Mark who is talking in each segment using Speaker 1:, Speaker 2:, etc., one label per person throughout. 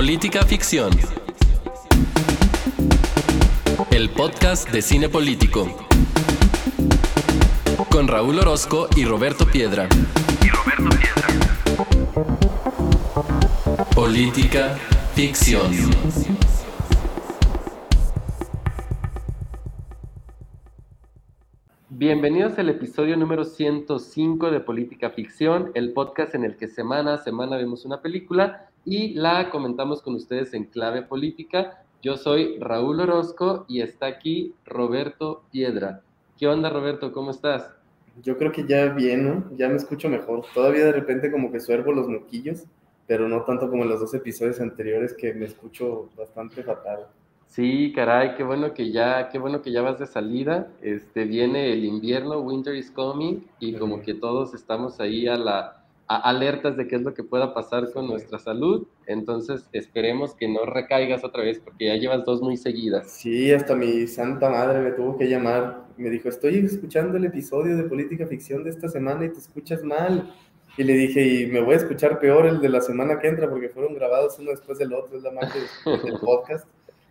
Speaker 1: Política Ficción. El podcast de cine político. Con Raúl Orozco y Roberto Piedra. Y Roberto Piedra. Política Ficción.
Speaker 2: Bienvenidos al episodio número 105 de Política Ficción, el podcast en el que semana a semana vemos una película y la comentamos con ustedes en clave política. Yo soy Raúl Orozco y está aquí Roberto Piedra. ¿Qué onda Roberto? ¿Cómo estás?
Speaker 3: Yo creo que ya bien, ¿no? Ya me escucho mejor. Todavía de repente como que suervo los moquillos, pero no tanto como en los dos episodios anteriores que me escucho bastante fatal.
Speaker 2: Sí, caray, qué bueno que ya, qué bueno que ya vas de salida. Este viene el invierno, winter is coming, y como que todos estamos ahí a la alertas de qué es lo que pueda pasar con nuestra salud. Entonces esperemos que no recaigas otra vez, porque ya llevas dos muy seguidas.
Speaker 3: Sí, hasta mi santa madre me tuvo que llamar. Me dijo, estoy escuchando el episodio de política ficción de esta semana y te escuchas mal. Y le dije, y me voy a escuchar peor el de la semana que entra, porque fueron grabados uno después del otro, es la magia del podcast.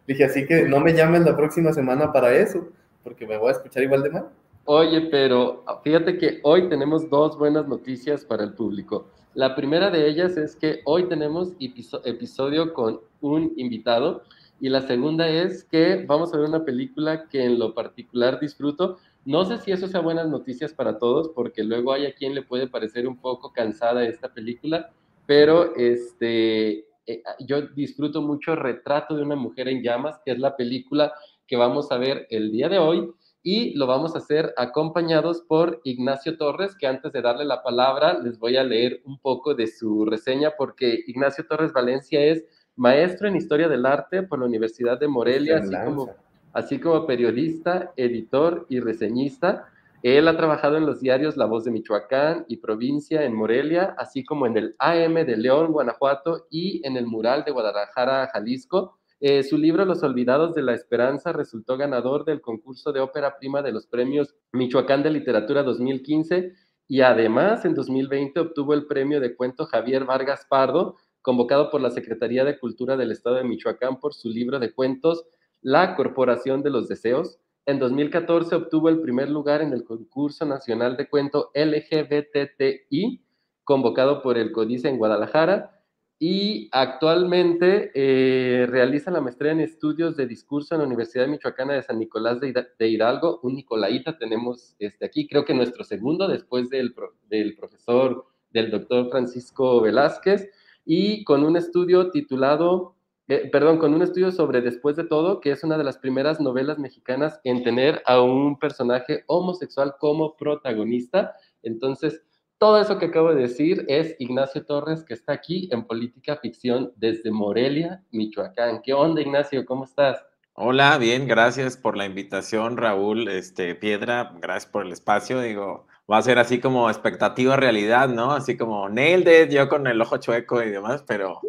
Speaker 3: Dije, así que no me llames la próxima semana para eso, porque me voy a escuchar igual de mal.
Speaker 2: Oye, pero fíjate que hoy tenemos dos buenas noticias para el público. La primera de ellas es que hoy tenemos episodio con un invitado y la segunda es que vamos a ver una película que en lo particular disfruto. No sé si eso sea buenas noticias para todos, porque luego hay a quien le puede parecer un poco cansada esta película, pero este, eh, yo disfruto mucho Retrato de una mujer en llamas, que es la película que vamos a ver el día de hoy y lo vamos a hacer acompañados por Ignacio Torres, que antes de darle la palabra les voy a leer un poco de su reseña porque Ignacio Torres Valencia es maestro en Historia del Arte por la Universidad de Morelia, así como, así como periodista, editor y reseñista. Él ha trabajado en los diarios La Voz de Michoacán y Provincia en Morelia, así como en el AM de León, Guanajuato y en el Mural de Guadalajara, Jalisco. Eh, su libro Los Olvidados de la Esperanza resultó ganador del concurso de ópera prima de los premios Michoacán de Literatura 2015 y además en 2020 obtuvo el premio de cuento Javier Vargas Pardo, convocado por la Secretaría de Cultura del Estado de Michoacán por su libro de cuentos La Corporación de los Deseos, en 2014 obtuvo el primer lugar en el concurso nacional de cuento LGBTI, convocado por el Códice en Guadalajara, y actualmente eh, realiza la maestría en estudios de discurso en la Universidad Michoacana de San Nicolás de, Hidalgo, un Nicolaita tenemos este, aquí, creo que nuestro segundo después del, del profesor, del doctor Francisco Velázquez, y con un estudio titulado eh, perdón, con un estudio sobre Después de todo, que es una de las primeras novelas mexicanas en tener a un personaje homosexual como protagonista. Entonces, todo eso que acabo de decir es Ignacio Torres, que está aquí en Política Ficción desde Morelia, Michoacán. ¿Qué onda, Ignacio? ¿Cómo estás?
Speaker 4: Hola, bien, gracias por la invitación, Raúl este, Piedra, gracias por el espacio. Digo, va a ser así como expectativa realidad, ¿no? Así como nailed it, yo con el ojo chueco y demás, pero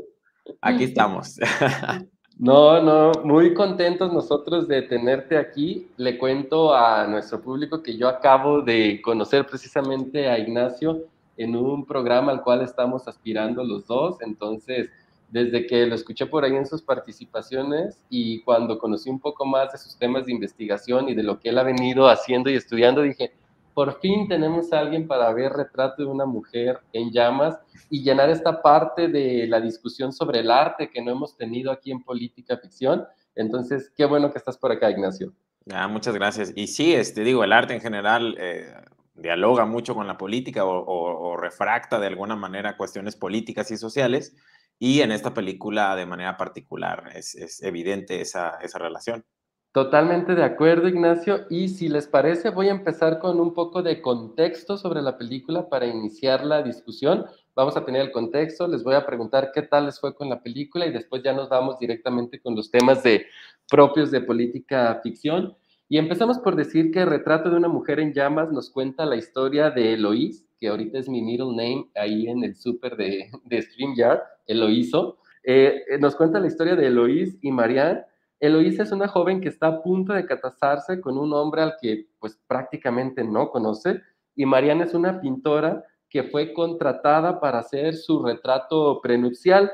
Speaker 4: aquí estamos.
Speaker 2: No, no, muy contentos nosotros de tenerte aquí. Le cuento a nuestro público que yo acabo de conocer precisamente a Ignacio en un programa al cual estamos aspirando los dos. Entonces, desde que lo escuché por ahí en sus participaciones y cuando conocí un poco más de sus temas de investigación y de lo que él ha venido haciendo y estudiando, dije, por fin tenemos a alguien para ver retrato de una mujer en llamas y llenar esta parte de la discusión sobre el arte que no hemos tenido aquí en Política Ficción. Entonces, qué bueno que estás por acá, Ignacio.
Speaker 4: Ah, muchas gracias. Y sí, este, digo, el arte en general eh, dialoga mucho con la política o, refracta de alguna manera cuestiones políticas y sociales. Y en esta película, de manera particular, es, evidente esa relación.
Speaker 2: Totalmente de acuerdo, Ignacio. Y si les parece, voy a empezar con un poco de contexto sobre la película para iniciar la discusión. Vamos a tener el contexto, les voy a preguntar qué tal les fue con la película y después ya nos vamos directamente con los temas de, propios de política ficción. Y empezamos por decir que Retrato de una mujer en llamas nos cuenta la historia de Eloís, que ahorita es mi middle name ahí en el súper de, de StreamYard, Eloíso. Eh, nos cuenta la historia de Eloís y Marianne, Eloísa es una joven que está a punto de casarse con un hombre al que pues prácticamente no conoce y Mariana es una pintora que fue contratada para hacer su retrato prenupcial.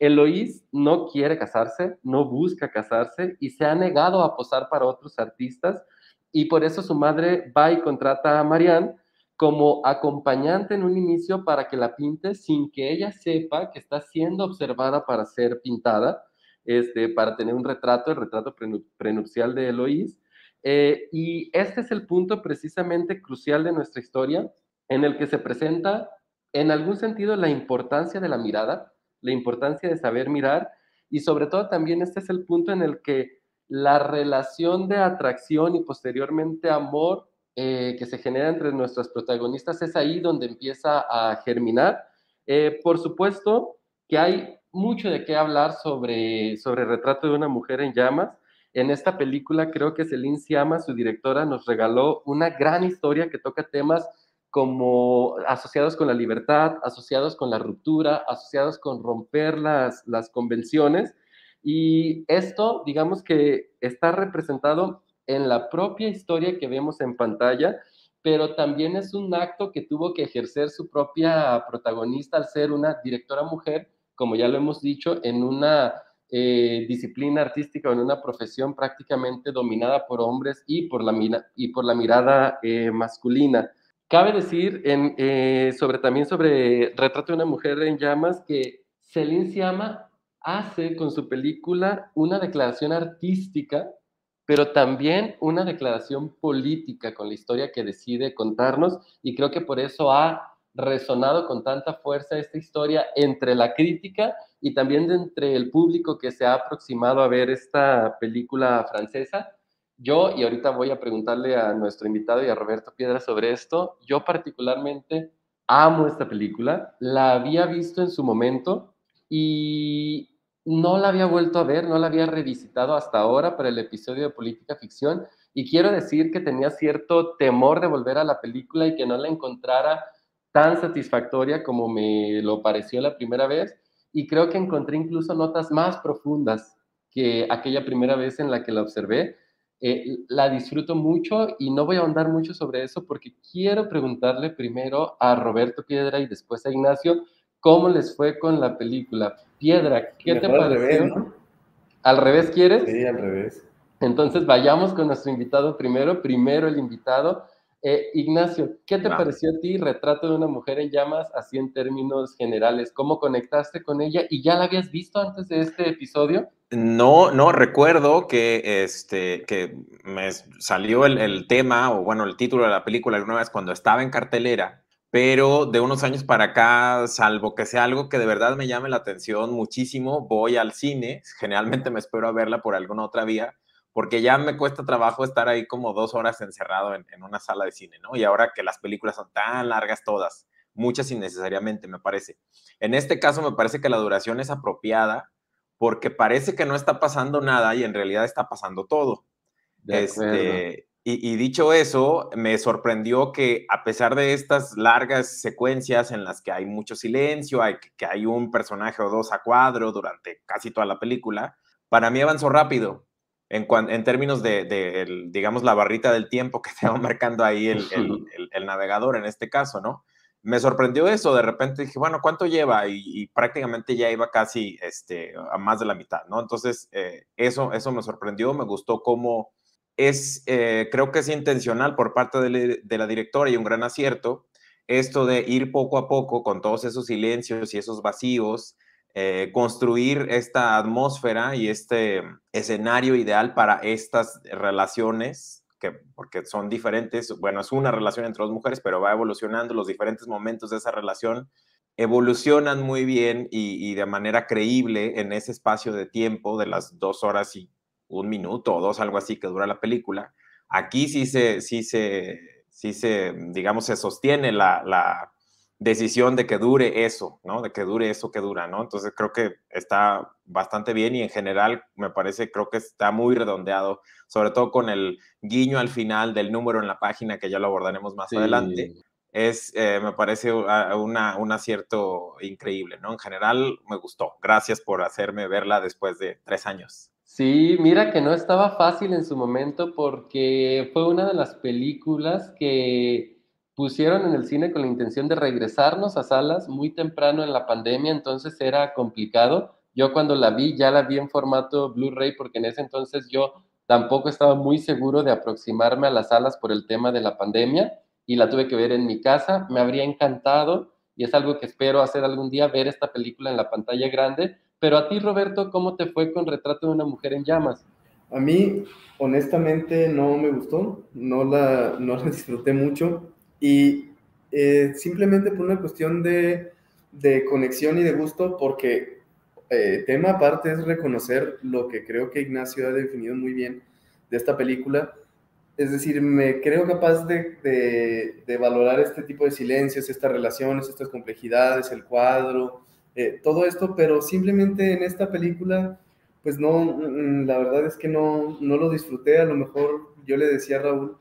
Speaker 2: Eloís no quiere casarse, no busca casarse y se ha negado a posar para otros artistas y por eso su madre va y contrata a Marianne como acompañante en un inicio para que la pinte sin que ella sepa que está siendo observada para ser pintada, este, para tener un retrato, el retrato prenupcial de Eloís. Eh, y este es el punto precisamente crucial de nuestra historia, en el que se presenta en algún sentido la importancia de la mirada, la importancia de saber mirar y sobre todo también este es el punto en el que la relación de atracción y posteriormente amor eh, que se genera entre nuestras protagonistas es ahí donde empieza a germinar. Eh, por supuesto que hay mucho de qué hablar sobre, sobre Retrato de una mujer en llamas. En esta película creo que Celine Siama, su directora, nos regaló una gran historia que toca temas como asociados con la libertad, asociados con la ruptura, asociados con romper las, las convenciones. Y esto, digamos que está representado en la propia historia que vemos en pantalla, pero también es un acto que tuvo que ejercer su propia protagonista al ser una directora mujer, como ya lo hemos dicho, en una eh, disciplina artística o en una profesión prácticamente dominada por hombres y por la, y por la mirada eh, masculina. Cabe decir en, eh, sobre, también sobre Retrato de una mujer en llamas que Celine Siama hace con su película una declaración artística, pero también una declaración política con la historia que decide contarnos y creo que por eso ha resonado con tanta fuerza esta historia entre la crítica y también entre el público que se ha aproximado a ver esta película francesa. Yo, y ahorita voy a preguntarle a nuestro invitado y a Roberto Piedra sobre esto, yo particularmente amo esta película, la había visto en su momento y no la había vuelto a ver, no la había revisitado hasta ahora para el episodio de Política Ficción. Y quiero decir que tenía cierto temor de volver a la película y que no la encontrara tan satisfactoria como me lo pareció la primera vez y creo que encontré incluso notas más profundas que aquella primera vez en la que la observé eh, la disfruto mucho y no voy a ahondar mucho sobre eso porque quiero preguntarle primero a Roberto Piedra y después a Ignacio cómo les fue con la película. Piedra, ¿qué te pareció? Al revés, ¿Al revés quieres?
Speaker 3: Sí, al revés.
Speaker 2: Entonces vayamos con nuestro invitado primero, primero el invitado. Eh, Ignacio, ¿qué te pareció a ti Retrato de una mujer en llamas, así en términos generales? ¿Cómo conectaste con ella? ¿Y ya la habías visto antes de este episodio?
Speaker 4: No, no, recuerdo que, este, que me salió el, tema, o bueno, el título de la película alguna vez cuando estaba en cartelera, pero de unos años para acá, salvo que sea algo que de verdad me llame la atención muchísimo, voy al cine, generalmente me espero a verla por alguna otra vía, porque ya me cuesta trabajo estar ahí como dos horas encerrado en, en una sala de cine, ¿no? Y ahora que las películas son tan largas todas, muchas innecesariamente, me parece. En este caso, me parece que la duración es apropiada porque parece que no está pasando nada y en realidad está pasando todo. Este, y, dicho eso, me sorprendió que a pesar de estas largas secuencias en las que hay mucho silencio, hay, que hay un personaje o dos a cuadro durante casi toda la película, para mí avanzó rápido. En, en términos de, digamos, la barrita del tiempo que te va marcando ahí el, el navegador en este caso, ¿no? me sorprendió eso, de repente dije, bueno, ¿cuánto lleva? Y, prácticamente ya iba casi este, a más de la mitad, ¿no? Entonces, eh, eso, eso me sorprendió, me gustó cómo es, eh, creo que es intencional por parte de, la directora y un gran acierto, esto de ir poco a poco con todos esos silencios y esos vacíos, eh, construir esta atmósfera y este escenario ideal para estas relaciones que, porque son diferentes, bueno, es una relación entre dos mujeres, pero va evolucionando, los diferentes momentos de esa relación evolucionan muy bien y, de manera creíble en ese espacio de tiempo de las dos horas y un minuto o dos, algo así que dura la película. Aquí sí se, sí se, sí se digamos, se sostiene la, la decisión de que dure eso, ¿no? De que dure eso que dura, ¿no? Entonces creo que está bastante bien y en general me parece, creo que está muy redondeado, sobre todo con el guiño al final del número en la página, que ya lo abordaremos más adelante. Es, eh, me parece una, un acierto increíble, ¿no? En general me gustó. Gracias por hacerme verla después de tres años.
Speaker 2: Sí, mira que no estaba fácil en su momento porque fue una de las películas que pusieron en el cine con la intención de regresarnos a salas muy temprano en la pandemia, entonces era complicado. Yo cuando la vi, ya la vi en formato Blu-ray porque en ese entonces yo tampoco estaba muy seguro de aproximarme a las salas por el tema de la pandemia y la tuve que ver en mi casa. Me habría encantado y es algo que espero hacer algún día, ver esta película en la pantalla grande. Pero a ti, Roberto, ¿cómo te fue con Retrato de una mujer en llamas?
Speaker 3: A mí, honestamente, no me gustó, no la, no la disfruté mucho y eh, simplemente por una cuestión de, de, conexión y de gusto, porque eh, tema aparte es reconocer lo que creo que Ignacio ha definido muy bien de esta película, es decir, me creo capaz de, de, valorar este tipo de silencios, estas relaciones, estas complejidades, el cuadro, eh, todo esto, pero simplemente en esta película, pues no, mm, la verdad es que no, no lo disfruté. A lo mejor yo le decía a Raúl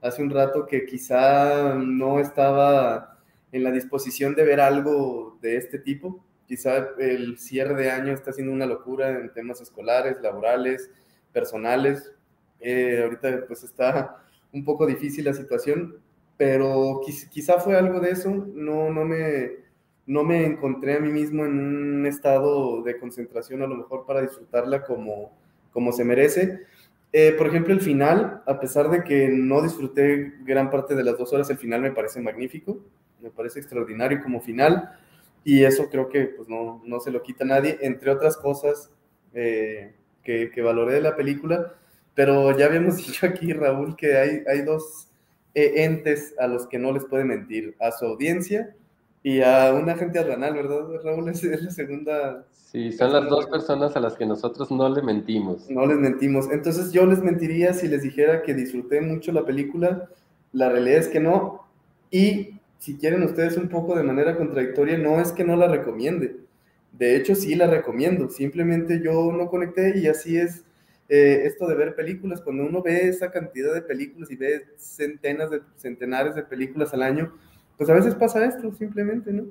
Speaker 3: hace un rato que quizá no estaba en la disposición de ver algo de este tipo. Quizá el cierre de año está siendo una locura en temas escolares, laborales, personales eh, ahorita pues está un poco difícil la situación, pero quizá fue algo de eso. No, no, me, no me encontré a mí mismo en un estado de concentración a lo mejor para disfrutarla como, como se merece. Eh, por ejemplo, el final, a pesar de que no disfruté gran parte de las dos horas, el final me parece magnífico, me parece extraordinario como final y eso creo que pues, no, no se lo quita a nadie, entre otras cosas eh, que, que valoré de la película pero ya habíamos dicho aquí, Raúl, que hay, hay dos eh, entes a los que no les puede mentir, a su audiencia y a un agente aduanal, ¿verdad, Raúl? Es, la segunda...
Speaker 2: Sí, son las dos personas a las que nosotros no le mentimos.
Speaker 3: No les mentimos. Entonces yo les mentiría si les dijera que disfruté mucho la película. La realidad es que no. Y si quieren ustedes un poco de manera contradictoria, no es que no la recomiende. De hecho, sí la recomiendo. Simplemente yo no conecté y así es eh, esto de ver películas, cuando uno ve esa cantidad de películas y ve centenas de centenares de películas al año, pues a veces pasa esto simplemente, ¿no?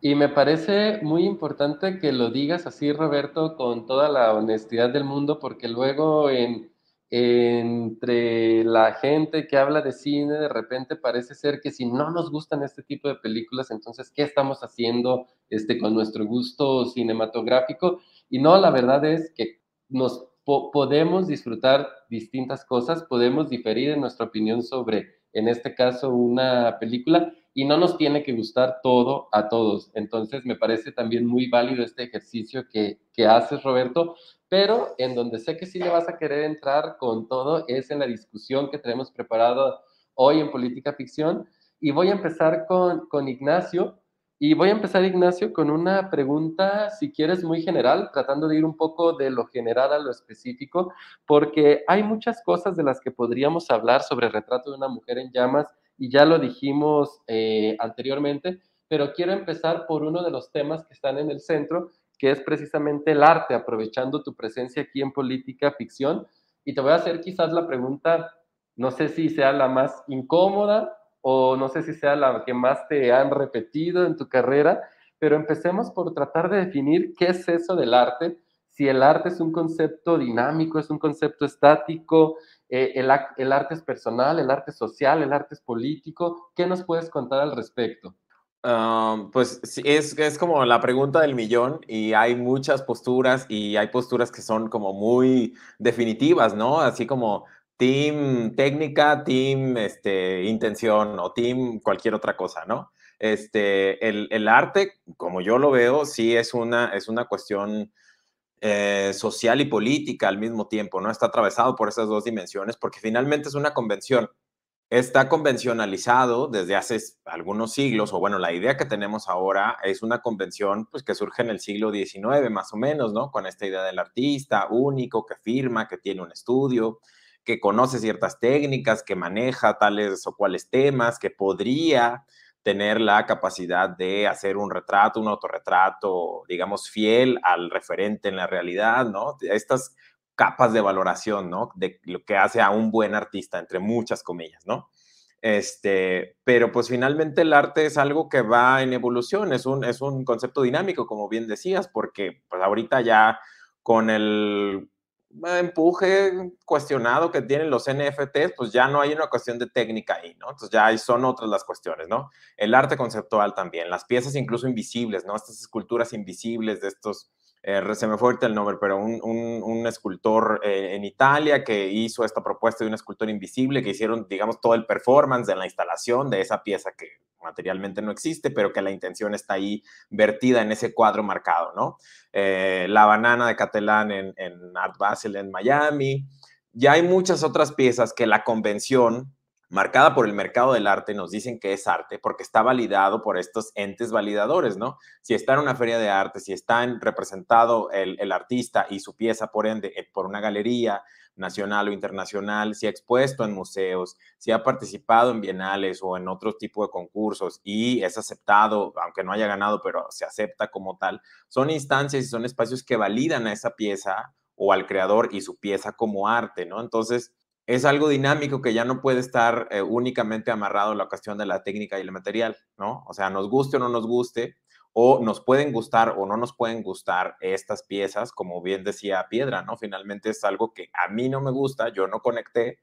Speaker 2: Y me parece muy importante que lo digas así, Roberto, con toda la honestidad del mundo, porque luego en, entre la gente que habla de cine, de repente parece ser que si no nos gustan este tipo de películas, entonces, ¿qué estamos haciendo este, con nuestro gusto cinematográfico? Y no, la verdad es que nos podemos disfrutar distintas cosas, podemos diferir en nuestra opinión sobre, en este caso, una película y no nos tiene que gustar todo a todos. Entonces, me parece también muy válido este ejercicio que, que haces, Roberto, pero en donde sé que sí le vas a querer entrar con todo es en la discusión que tenemos preparado hoy en Política Ficción. Y voy a empezar con, con Ignacio. Y voy a empezar, Ignacio, con una pregunta, si quieres, muy general, tratando de ir un poco de lo general a lo específico, porque hay muchas cosas de las que podríamos hablar sobre el retrato de una mujer en llamas, y ya lo dijimos eh, anteriormente, pero quiero empezar por uno de los temas que están en el centro, que es precisamente el arte, aprovechando tu presencia aquí en Política Ficción. Y te voy a hacer quizás la pregunta, no sé si sea la más incómoda o no sé si sea la que más te han repetido en tu carrera, pero empecemos por tratar de definir qué es eso del arte, si el arte es un concepto dinámico, es un concepto estático, eh, el, arte es personal, el arte social, el arte es político, ¿qué nos puedes contar al respecto?
Speaker 4: Um, pues es, es como la pregunta del millón y hay muchas posturas y hay posturas que son como muy definitivas, ¿no? Así como team técnica, team este, intención o team cualquier otra cosa, ¿no? Este, el, el arte, como yo lo veo, sí es una, es una cuestión eh, social y política al mismo tiempo, ¿no? Está atravesado por esas dos dimensiones porque finalmente es una convención. Está convencionalizado desde hace algunos siglos, o bueno, la idea que tenemos ahora es una convención pues, que surge en el siglo XIX, más o menos, ¿no? Con esta idea del artista único que firma, que tiene un estudio, que conoce ciertas técnicas, que maneja tales o cuales temas, que podría tener la capacidad de hacer un retrato, un autorretrato, digamos, fiel al referente en la realidad, ¿no? Estas capas de valoración, ¿no? De lo que hace a un buen artista, entre muchas comillas, ¿no? Este, pero pues finalmente el arte es algo que va en evolución, es un, es un concepto dinámico, como bien decías, porque pues ahorita ya con el empuje cuestionado que tienen los NFTs, pues ya no hay una cuestión de técnica ahí, ¿no? Entonces ya son otras las cuestiones, ¿no? El arte conceptual también, las piezas incluso invisibles, ¿no? Estas esculturas invisibles de estos eh, se me fue ahorita el nombre, pero un, un, escultor eh, en Italia que hizo esta propuesta de un escultor invisible, que hicieron, digamos, todo el performance de la instalación de esa pieza que materialmente no existe, pero que la intención está ahí vertida en ese cuadro marcado, ¿no? Eh, la banana de Catalán en, en Art Basel en Miami. Ya hay muchas otras piezas que la convención marcada por el mercado del arte, nos dicen que es arte porque está validado por estos entes validadores, ¿no? Si está en una feria de arte, si está representado el, artista y su pieza, por eh, por una galería nacional o internacional, si ha expuesto en museos, si ha participado en bienales o en otro tipo de concursos y es aceptado, aunque no haya ganado, pero se acepta como tal, son instancias y son espacios que validan a esa pieza o al creador y su pieza como arte, ¿no? Entonces, es algo dinámico que ya no puede estar eh, únicamente amarrado a la cuestión de la técnica y el material, ¿no? O sea, nos guste o no nos guste, o nos pueden gustar o no nos pueden gustar estas piezas, como bien decía Piedra, ¿no? Finalmente es algo que a mí no me gusta, yo no conecté,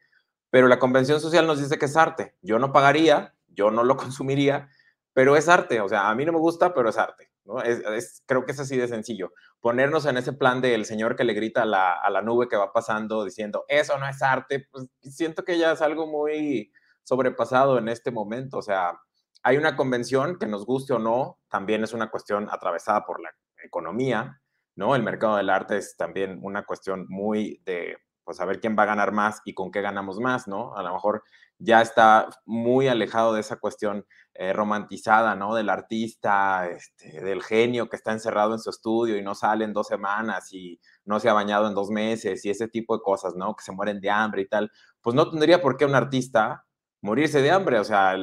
Speaker 4: pero la convención social nos dice que es arte. Yo no pagaría, yo no lo consumiría, pero es arte, o sea, a mí no me gusta, pero es arte. Es, creo que es así de sencillo. Ponernos en ese plan del señor que le grita a la, a la, nube que va pasando diciendo, eso no es arte, pues siento que ya es algo muy sobrepasado en este momento. O sea, hay una convención que nos guste o no, también es una cuestión atravesada por la economía, ¿no? El mercado del arte es también una cuestión muy de, pues, saber quién va a ganar más y con qué ganamos más, ¿no? A lo mejor ya está muy alejado de esa cuestión eh, romantizada, ¿no? Del artista, este, del genio que está encerrado en su estudio y no sale en dos semanas y no se ha bañado en dos meses y ese tipo de cosas, ¿no? Que se mueren de hambre y tal. Pues no tendría por qué un artista morirse de hambre, o sea,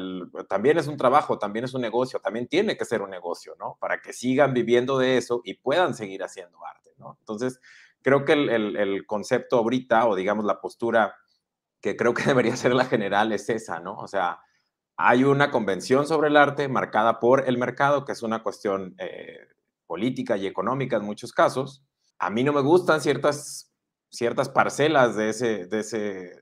Speaker 4: también es un trabajo, también es un negocio, también tiene que ser un negocio, ¿no? Para que sigan viviendo de eso y puedan seguir haciendo arte, ¿no? Entonces, creo que el, el concepto ahorita, o digamos la postura que creo que debería ser la general, es esa, ¿no? O sea, hay una convención sobre el arte marcada por el mercado, que es una cuestión eh, política y económica en muchos casos. A mí no me gustan ciertas, ciertas parcelas de, ese, de, ese,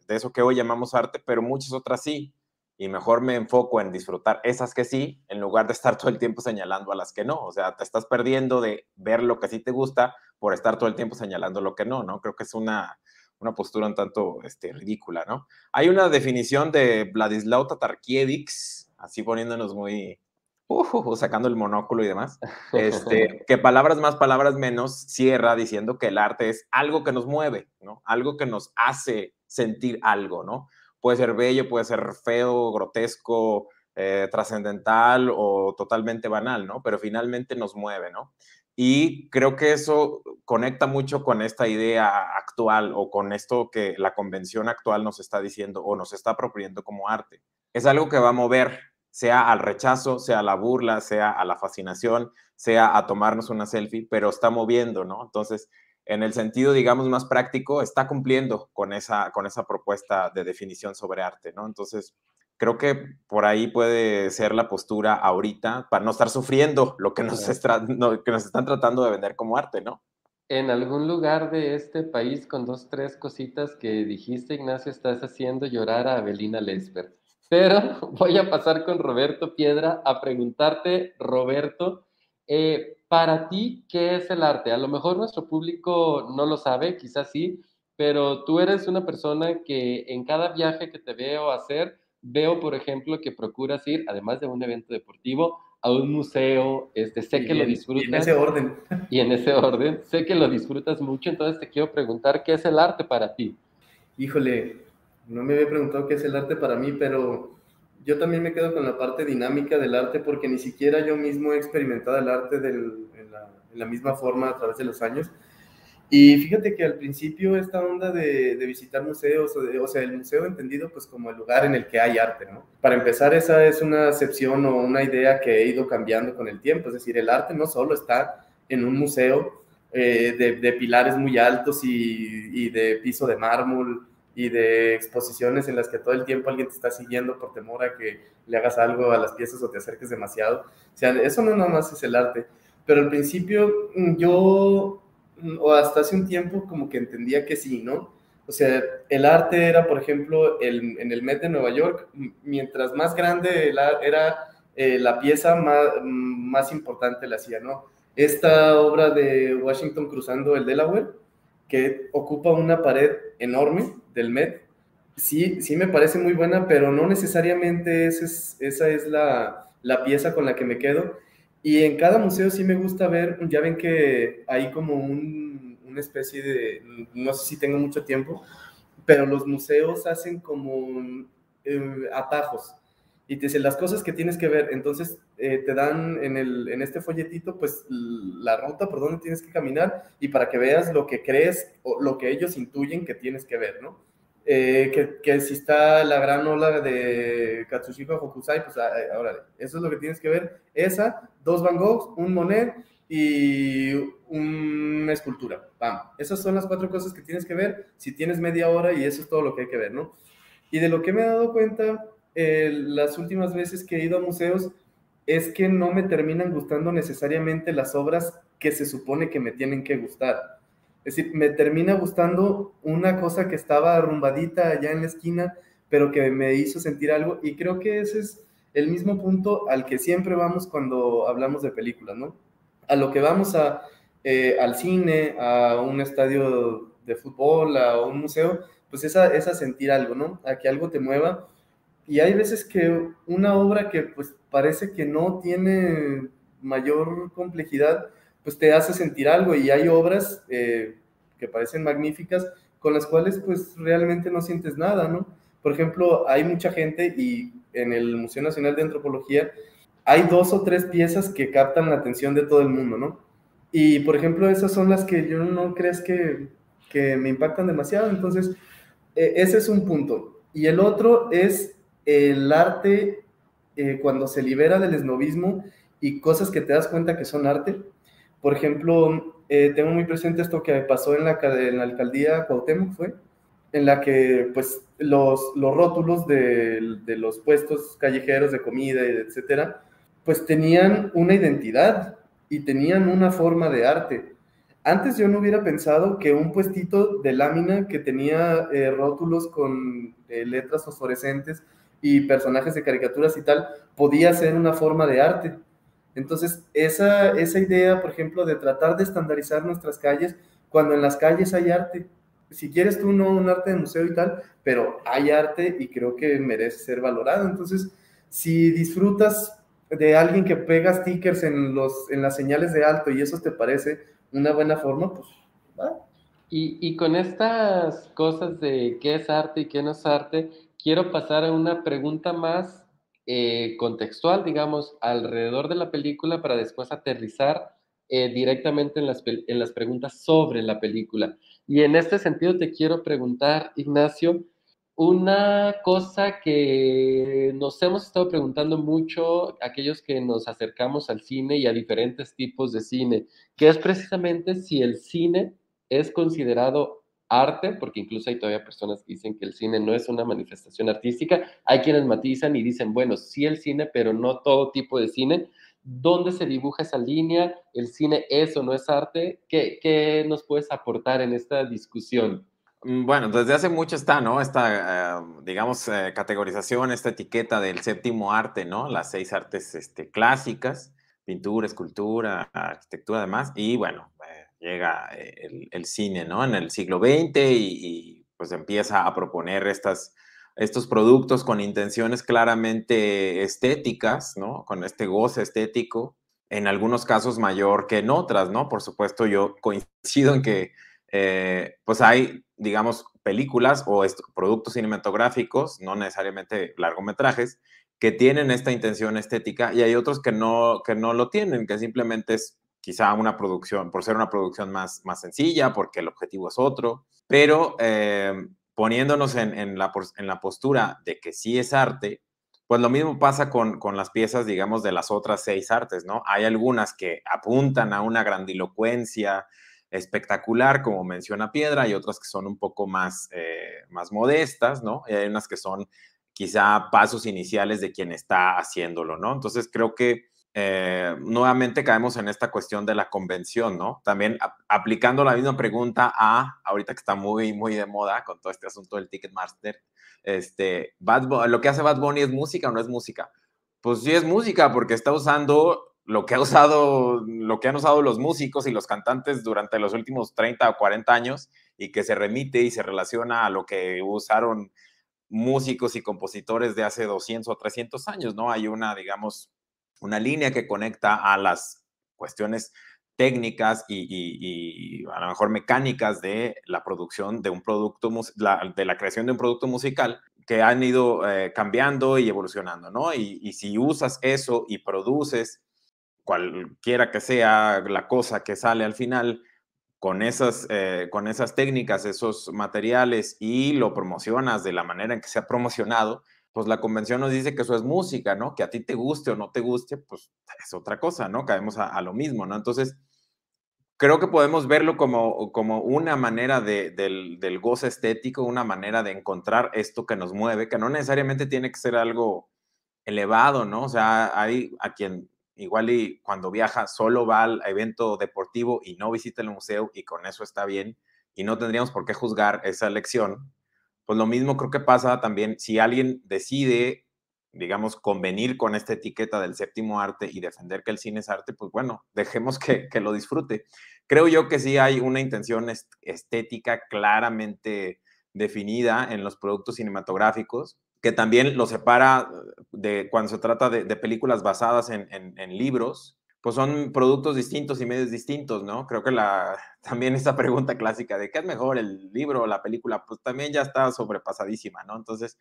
Speaker 4: de eso que hoy llamamos arte, pero muchas otras sí. Y mejor me enfoco en disfrutar esas que sí, en lugar de estar todo el tiempo señalando a las que no. O sea, te estás perdiendo de ver lo que sí te gusta por estar todo el tiempo señalando lo que no, ¿no? Creo que es una, una postura un tanto este, ridícula, ¿no? Hay una definición de Vladislav Tatarkiewicz, así poniéndonos muy, uh, sacando el monóculo y demás, este, que palabras más, palabras menos, cierra diciendo que el arte es algo que nos mueve, ¿no? Algo que nos hace sentir algo, ¿no? Puede ser bello, puede ser feo, grotesco, eh, trascendental o totalmente banal, ¿no? Pero finalmente nos mueve, ¿no? Y creo que eso conecta mucho con esta idea actual o con esto que la convención actual nos está diciendo o nos está apropiando como arte. Es algo que va a mover, sea al rechazo, sea a la burla, sea a la fascinación, sea a tomarnos una selfie, pero está moviendo, ¿no? Entonces, en el sentido, digamos, más práctico, está cumpliendo con esa, con esa propuesta de definición sobre arte, ¿no? Entonces, creo que por ahí puede ser la postura ahorita para no estar sufriendo lo que nos, que nos están tratando de vender como arte, ¿no?
Speaker 2: En algún lugar de este país con dos, tres cositas que dijiste, Ignacio, estás haciendo llorar a Abelina Lesper. Pero voy a pasar con Roberto Piedra a preguntarte, Roberto, eh, para ti, ¿qué es el arte? A lo mejor nuestro público no lo sabe, quizás sí, pero tú eres una persona que en cada viaje que te veo hacer, veo, por ejemplo, que procuras ir, además de un evento deportivo, a un museo, este, sé que lo disfrutas. Y
Speaker 3: en ese orden.
Speaker 2: Y en ese orden, sé que lo disfrutas mucho, entonces te quiero preguntar, ¿qué es el arte para ti?
Speaker 3: Híjole, no me había preguntado qué es el arte para mí, pero yo también me quedo con la parte dinámica del arte porque ni siquiera yo mismo he experimentado el arte en, la, en la misma forma a través de los años. Y fíjate que al principio esta onda de, visitar museos, o, sea, el museo entendido pues como el lugar en el que hay arte, ¿no? Para empezar, esa es una acepción o una idea que he ido cambiando con el tiempo, es decir, el arte no solo está en un museo eh, de, pilares muy altos y, y, de piso de mármol y de exposiciones en las que todo el tiempo alguien te está siguiendo por temor a que le hagas algo a las piezas o te acerques demasiado. O sea, eso no nada más es el arte. Pero al principio mm, yo o hasta hace un tiempo como que entendía que sí, ¿no? O sea, el arte era, por ejemplo, el, en el Met de Nueva York, mientras más grande era eh, la pieza, más, más importante la hacía, ¿no? esta obra de Washington cruzando el Delaware, que ocupa una pared enorme del Met. Sí, sí me parece muy buena, pero no necesariamente esa es, esa es la, la pieza con la que me quedo. Y en cada museo sí me gusta ver, ya ven que hay como un, una especie de, no sé si tengo mucho tiempo, pero los museos hacen como eh, atajos y te dicen las cosas que tienes que ver. Entonces eh, te dan en, el, en este folletito pues la ruta por donde tienes que caminar y para que veas lo que crees o lo que ellos intuyen que tienes que ver, ¿no? Eh, que, que, si está la gran ola de Katsushika Hokusai, pues ah, ahora, eso es lo que tienes que ver. Esa, dos Van Goghs, un Monet y una escultura. Bam. Esas son las cuatro cosas que tienes que ver si tienes media hora y eso es todo lo que hay que ver, ¿no? Y de lo que me he dado cuenta eh, las últimas veces que he ido a museos es que no me terminan gustando necesariamente las obras que se supone que me tienen que gustar. Es decir, me termina gustando una cosa que estaba arrumbadita allá en la esquina, pero que me hizo sentir algo y creo que ese es el mismo punto al que siempre vamos cuando hablamos de películas, ¿no? A lo que vamos a, eh, al cine, a un estadio de fútbol, a un museo, pues es a, es a sentir algo, ¿no? A que algo te mueva y hay veces que una obra que pues parece que no tiene mayor complejidad, pues te hace sentir algo y hay obras eh, que parecen magníficas con las cuales pues realmente no sientes nada, ¿no? Por ejemplo, hay mucha gente y en el Museo Nacional de Antropología hay dos o tres piezas que captan la atención de todo el mundo, ¿no? Y por ejemplo, esas son las que yo no crees que, que me impactan demasiado, entonces e, ese es un punto. Y el otro es el arte eh, cuando se libera del esnovismo y cosas que te das cuenta que son arte. Por ejemplo, eh, tengo muy presente esto que pasó en la, alcaldía Cuauhtémoc, fue, en la que pues los, los rótulos de, los puestos callejeros de comida, etcétera, pues tenían una identidad y tenían una forma de arte. Antes yo no hubiera pensado que un puestito de lámina que tenía eh, rótulos con letras fosforescentes y personajes de caricaturas y tal, podía ser una forma de arte. Entonces, esa, esa idea, por ejemplo, de tratar de estandarizar nuestras calles, cuando en las calles hay arte, si quieres tú no un arte de museo y tal, pero hay arte y creo que merece ser valorado. Entonces, si disfrutas de alguien que pega stickers en, los, en las señales de alto y eso te parece una buena forma, pues va.
Speaker 2: Y, y con estas cosas de qué es arte y qué no es arte, quiero pasar a una pregunta más eh, contextual, digamos, alrededor de la película para después aterrizar eh, directamente en las, en las preguntas sobre la película. Y en este sentido te quiero preguntar, Ignacio, una cosa que nos hemos estado preguntando mucho aquellos que nos acercamos al cine y a diferentes tipos de cine, que es precisamente si el cine es considerado arte, porque incluso hay todavía personas que dicen que el cine no es una manifestación artística, hay quienes matizan y dicen, bueno, sí el cine, pero no todo tipo de cine. ¿Dónde se dibuja esa línea? ¿El cine es o no es arte? ¿Qué, qué nos puedes aportar en esta discusión?
Speaker 4: Mm, bueno, desde hace mucho está, ¿no? Esta, eh, digamos, eh, categorización, esta etiqueta del séptimo arte, ¿no? Las seis artes este, clásicas, pintura, escultura, arquitectura, además, y bueno, llega eh, el, cine, ¿no? En el siglo XX y, pues empieza a proponer estas, estos productos con intenciones claramente estéticas, ¿no? Con este goce estético, en algunos casos mayor que en otras, ¿no? Por supuesto, yo coincido en que, eh, pues hay, digamos, películas o productos cinematográficos, no necesariamente largometrajes, que tienen esta intención estética y hay otros que no, que no lo tienen, que simplemente es quizá una producción, por ser una producción más, más sencilla, porque el objetivo es otro, pero eh, poniéndonos en, la, en la postura de que sí es arte, pues lo mismo pasa con, con, las piezas, digamos, de las otras seis artes, ¿no? Hay algunas que apuntan a una grandilocuencia espectacular, como menciona Piedra, y otras que son un poco más, eh, más modestas, ¿no? Y hay unas que son quizá pasos iniciales de quien está haciéndolo, ¿no? Entonces creo que eh, nuevamente caemos en esta cuestión de la convención, ¿no? También aplicando la misma pregunta a, ahorita que está muy, muy de moda con todo este asunto del Ticketmaster, este, Bad, lo que hace Bad Bunny es música o no es música. Pues sí es música porque está usando lo que, ha usado, lo que han usado los músicos y los cantantes durante los últimos 30 o 40 años y que se remite y se relaciona a lo que usaron músicos y compositores de hace 200 o 300 años, ¿no? Hay una, digamos, una línea que conecta a las cuestiones técnicas y, a lo mejor mecánicas de la producción de un producto, de la creación de un producto musical que han ido eh, cambiando y evolucionando, ¿no? Y, si usas eso y produces cualquiera que sea la cosa que sale al final con esas, eh, con esas técnicas, esos materiales y lo promocionas de la manera en que se ha promocionado, pues la convención nos dice que eso es música, ¿no? Que a ti te guste o no te guste, pues es otra cosa, ¿no? Caemos a, lo mismo, ¿no? Entonces, creo que podemos verlo como, como una manera de, del, del, goce estético, una manera de encontrar esto que nos mueve, que no necesariamente tiene que ser algo elevado, ¿no? O sea, hay a quien igual y cuando viaja solo va al evento deportivo y no visita el museo y con eso está bien y no tendríamos por qué juzgar esa elección. Pues lo mismo creo que pasa también si alguien decide digamos, convenir con esta etiqueta del séptimo arte y defender que el cine es arte, pues bueno, dejemos que, lo disfrute. Creo yo que sí hay una intención estética claramente definida en los productos cinematográficos, que también lo separa de cuando se trata de, películas basadas en, libros, pues son productos distintos y medios distintos, ¿no? Creo que la, también esta pregunta clásica de qué es mejor, el libro o la película, pues también ya está sobrepasadísima, ¿no? Entonces,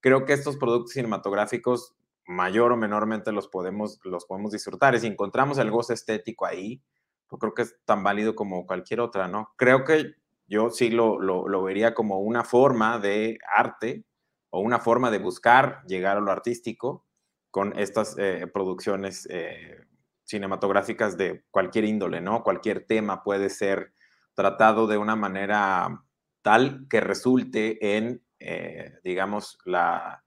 Speaker 4: creo que estos productos cinematográficos mayor o menormente los podemos, los podemos disfrutar. Y si encontramos el gozo estético ahí, pues creo que es tan válido como cualquier otra, ¿no? Creo que yo sí lo, lo, vería como una forma de arte o una forma de buscar llegar a lo artístico con estas eh, producciones eh, cinematográficas de cualquier índole, ¿no? Cualquier tema puede ser tratado de una manera tal que resulte en eh, digamos, la,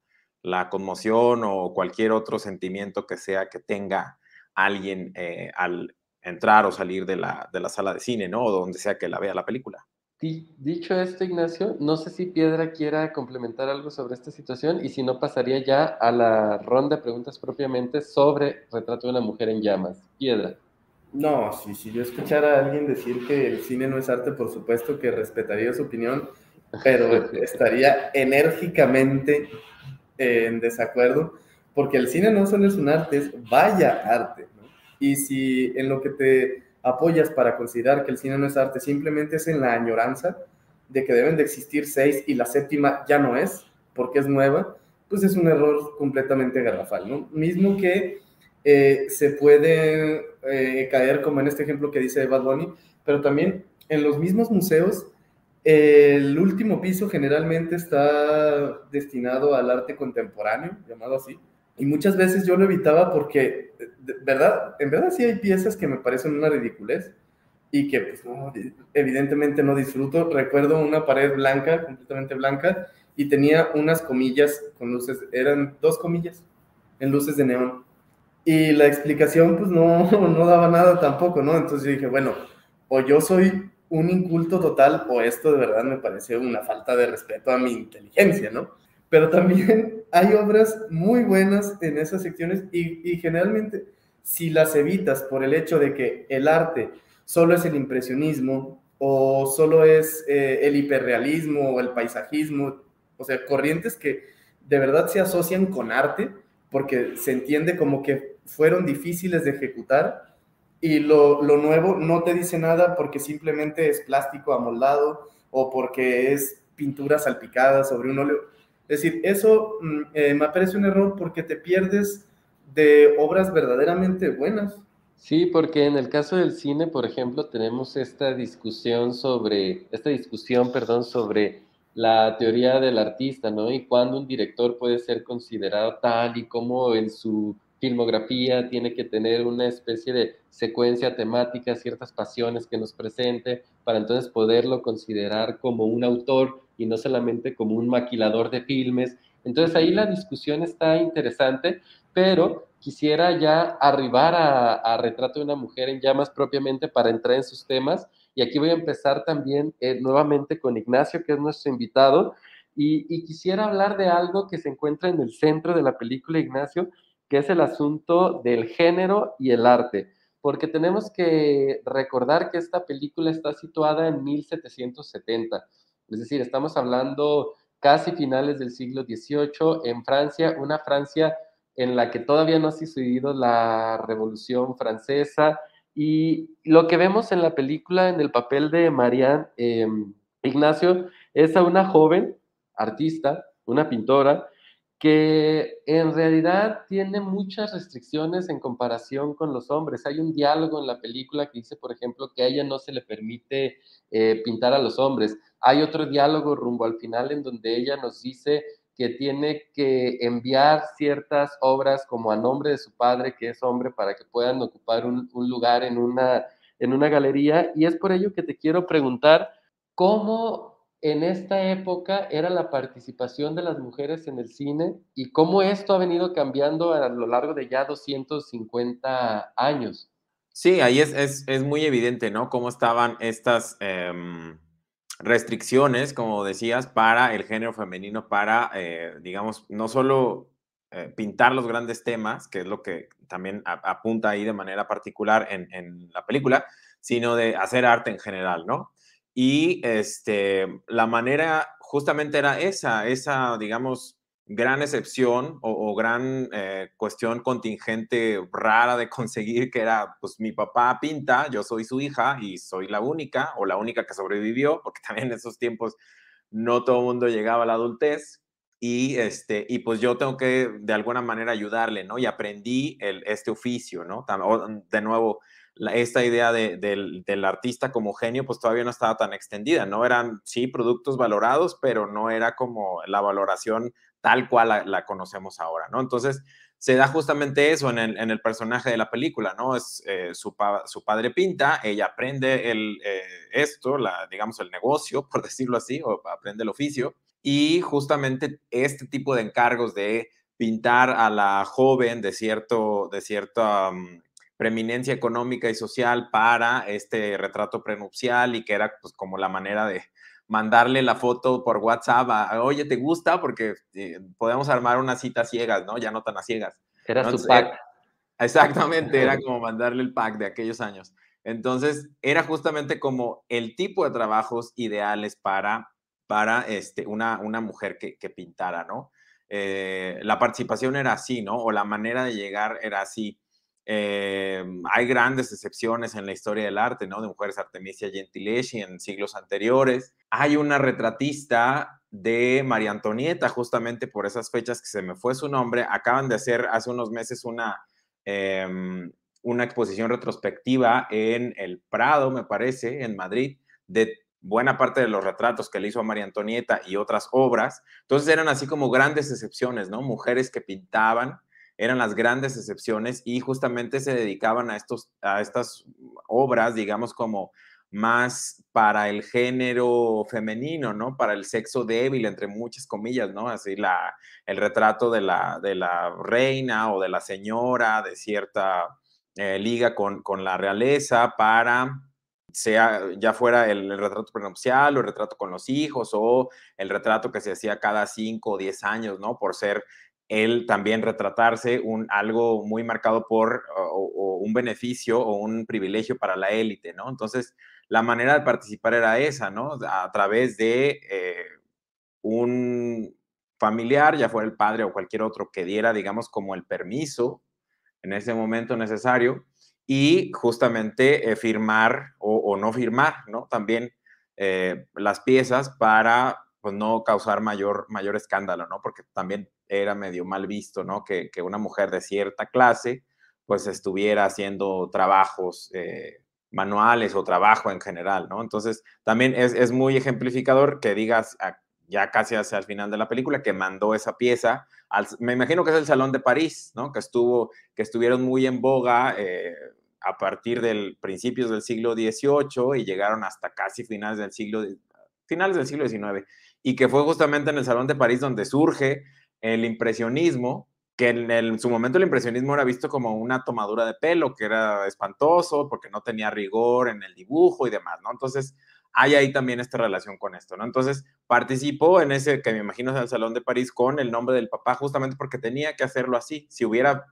Speaker 4: conmoción o cualquier otro sentimiento que sea que tenga alguien eh, al entrar o salir de la, sala de cine, ¿no? O donde sea que la vea la película.
Speaker 2: Dicho esto, Ignacio, no sé si Piedra quiera complementar algo sobre esta situación y si no pasaría ya a la ronda de preguntas propiamente sobre Retrato de una mujer en llamas. Piedra.
Speaker 3: No, si, si yo escuchara a alguien decir que el cine no es arte, por supuesto que respetaría su opinión pero estaría enérgicamente en desacuerdo, porque el cine no solo es un arte, es vaya arte. Y si en lo que te apoyas para considerar que el cine no es arte, simplemente es en la añoranza de que deben de existir seis y la séptima ya no es, porque es nueva, pues es un error completamente garrafal, ¿no? Mismo que eh, se puede eh, caer, como en este ejemplo que dice Bad Bunny, pero también en los mismos museos el último piso generalmente está destinado al arte contemporáneo, llamado así. Y muchas veces yo lo evitaba porque, ¿verdad? En verdad sí hay piezas que me parecen una ridiculez y que pues, evidentemente no disfruto. Recuerdo una pared blanca, completamente blanca, y tenía unas comillas con luces, eran dos comillas en luces de neón. Y la explicación pues no, no daba nada tampoco, ¿no? Entonces yo dije, bueno, o yo soy un inculto total o esto de verdad me parece una falta de respeto a mi inteligencia, ¿no? Pero también hay obras muy buenas en esas secciones y, generalmente si las evitas por el hecho de que el arte solo es el impresionismo o solo es eh, el hiperrealismo o el paisajismo, o sea, corrientes que de verdad se asocian con arte porque se entiende como que fueron difíciles de ejecutar, y lo, lo, nuevo no te dice nada porque simplemente es plástico amoldado o porque es pintura salpicada sobre un óleo. Decir, eso mm, eh, me parece un error porque te pierdes de obras verdaderamente buenas.
Speaker 2: Sí, porque en el caso del cine, por ejemplo, tenemos esta discusión sobre, esta discusión, perdón, sobre la teoría del artista, ¿no? Y cuándo un director puede ser considerado tal y como en su filmografía tiene que tener una especie de secuencia temática, ciertas pasiones que nos presente, para entonces poderlo considerar como un autor y no solamente como un maquilador de filmes. Entonces ahí la discusión está interesante, pero quisiera ya arribar a, Retrato de una mujer en llamas propiamente para entrar en sus temas. Y aquí voy a empezar también eh, nuevamente con Ignacio, que es nuestro invitado. Y, y quisiera hablar de algo que se encuentra en el centro de la película, Ignacio, que es el asunto del género y el arte, porque tenemos que recordar que esta película está situada en 1770, es decir, estamos hablando casi finales del siglo XVIII en Francia, una Francia en la que todavía no ha sucedido la Revolución Francesa, y lo que vemos en la película, en el papel de Marianne em, Ignacio, es a una joven artista, una pintora, que en realidad tiene muchas restricciones en comparación con los hombres. Hay un diálogo en la película que dice, por ejemplo, que a ella no se le permite eh, pintar a los hombres. Hay otro diálogo rumbo al final en donde ella nos dice que tiene que enviar ciertas obras como a nombre de su padre, que es hombre, para que puedan ocupar un, lugar en una, en una galería. Y es por ello que te quiero preguntar, ¿cómo en esta época era la participación de las mujeres en el cine y cómo esto ha venido cambiando a lo largo de ya 250 años?
Speaker 4: Sí, ahí es, es, es muy evidente, ¿no? Cómo estaban estas... Em, restricciones, como decías, para el género femenino, para, eh, digamos, no solo eh, pintar los grandes temas, que es lo que también apunta ahí de manera particular en, la película, sino de hacer arte en general, ¿no? Y este, la manera justamente era esa, esa, digamos, gran excepción o, gran eh, cuestión contingente rara de conseguir, que era, pues mi papá pinta, yo soy su hija y soy la única o la única que sobrevivió, porque también en esos tiempos no todo el mundo llegaba a la adultez. Y, este, y pues yo tengo que de alguna manera ayudarle, ¿no? Y aprendí este oficio, ¿no? De nuevo, esta idea del, del, artista como genio, pues todavía no estaba tan extendida, ¿no? Eran, sí, productos valorados, pero no era como la valoración tal cual la, conocemos ahora, ¿no? Entonces, se da justamente eso en el, personaje de la película, ¿no? Es eh, su, su, padre pinta, ella aprende el, eh, esto, la, digamos, el negocio, por decirlo así, o aprende el oficio, y justamente este tipo de encargos de pintar a la joven de, cierto, de cierta mm, preeminencia económica y social para este retrato prenupcial y que era pues como la manera de, mandarle la foto por WhatsApp a, oye, ¿te gusta? Porque eh, podemos armar unas citas ciegas, ¿no? Ya no tan a ciegas.
Speaker 2: Era su pack.
Speaker 4: exactamente, era como mandarle el pack de aquellos años. Entonces, era justamente como el tipo de trabajos ideales para, para este, una, una mujer que, que pintara, ¿no? Eh, la participación era así, ¿no? O la manera de llegar era así. Eh, hay grandes excepciones en la historia del arte, ¿no? De mujeres Artemisia Gentileschi en siglos anteriores. Hay una retratista de María Antonieta, justamente por esas fechas que se me fue su nombre. Acaban de hacer hace unos meses una, em, una exposición retrospectiva en el Prado, me parece, en Madrid, de buena parte de los retratos que le hizo a María Antonieta y otras obras. Entonces eran así como grandes excepciones, ¿no? Mujeres que pintaban eran las grandes excepciones y justamente se dedicaban a, estos, a estas obras, digamos, como más para el género femenino, ¿no? Para el sexo débil, entre muchas comillas, ¿no? Así la, el retrato de la, de la reina o de la señora de cierta eh, liga con, con, la realeza para sea ya fuera el, retrato prenupcial o el retrato con los hijos o el retrato que se hacía cada cinco o diez años, ¿no? Por ser él también retratarse un, algo muy marcado por un beneficio o un privilegio para la élite, ¿no? Entonces, la manera de participar era esa, ¿no? A través de eh, un familiar, ya fuera el padre o cualquier otro, que diera, digamos, como el permiso en ese momento necesario y justamente eh, firmar o, no firmar, ¿no? También eh, las piezas para pues, no causar mayor, mayor escándalo, ¿no? Porque también era medio mal visto, ¿no? Que, una mujer de cierta clase, pues estuviera haciendo trabajos eh, manuales o trabajo en general, ¿no? Entonces, también es, muy ejemplificador que digas, ah, ya casi hacia el final de la película, que mandó esa pieza, me imagino que es el Salón de París, ¿no? Que, estuvo, que estuvieron muy en boga eh, a partir del principios del siglo XVIII y llegaron hasta casi finales del siglo, finales del siglo XIX, y que fue justamente en el Salón de París donde surge el impresionismo, que en, su momento el impresionismo era visto como una tomadura de pelo, que era espantoso porque no tenía rigor en el dibujo y demás, ¿no? Entonces, hay ahí también esta relación con esto, ¿no? Entonces, participó en ese, que me imagino es el Salón de París, con el nombre del papá, justamente porque tenía que hacerlo así. Si hubiera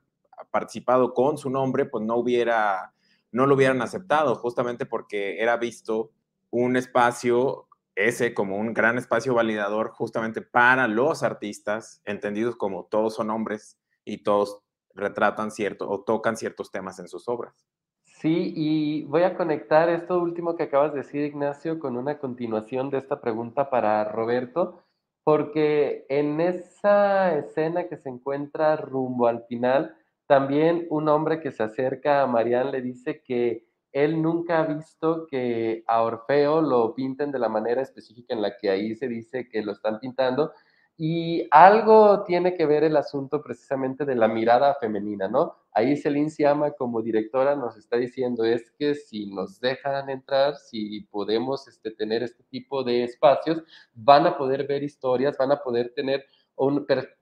Speaker 4: participado con su nombre, pues no hubiera, no lo hubieran aceptado, justamente porque era visto un espacio ese como un gran espacio validador justamente para los artistas, entendidos como todos son hombres y todos retratan cierto o tocan ciertos temas en sus obras.
Speaker 2: Sí, y voy a conectar esto último que acabas de decir, Ignacio, con una continuación de esta pregunta para Roberto, porque en esa escena que se encuentra rumbo al final, también un hombre que se acerca a Marianne le dice que él nunca ha visto que a Orfeo lo pinten de la manera específica en la que ahí se dice que lo están pintando. Y algo tiene que ver el asunto precisamente de la mirada femenina, ¿no? Ahí Celine Siama como directora nos está diciendo es que si nos dejan entrar, si podemos este, tener este tipo de espacios, van a poder ver historias, van a poder tener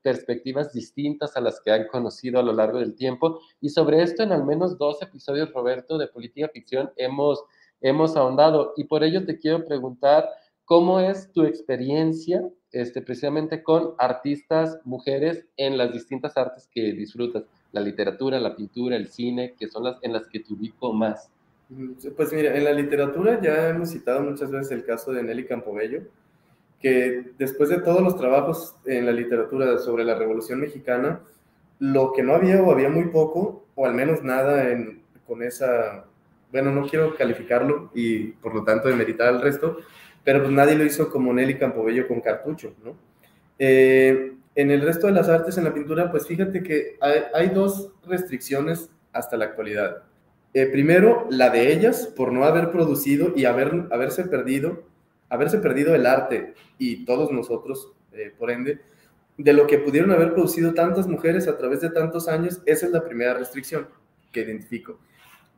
Speaker 2: perspectivas distintas a las que han conocido a lo largo del tiempo. Y sobre esto en al menos dos episodios, Roberto, de Política Ficción hemos, hemos ahondado. Y por ello te quiero preguntar, ¿cómo es tu experiencia este, precisamente con artistas mujeres en las distintas artes que disfrutas? La literatura, la pintura, el cine, que son las en las que te ubico más.
Speaker 3: Pues mira, en la literatura ya hemos citado muchas veces el caso de Nelly Campobello, que después de todos los trabajos en la literatura sobre la Revolución Mexicana, lo que no había o había muy poco, o al menos nada en, con esa, bueno, no quiero calificarlo y por lo tanto demeritar al resto, pero pues nadie lo hizo como Nelly Campobello con cartucho, ¿no? Eh, en el resto de las artes, en la pintura, pues fíjate que hay, dos restricciones hasta la actualidad. Eh, primero, la de ellas, por no haber producido y haber, haberse perdido haberse perdido el arte y todos nosotros, eh, por ende, de lo que pudieron haber producido tantas mujeres a través de tantos años, esa es la primera restricción que identifico.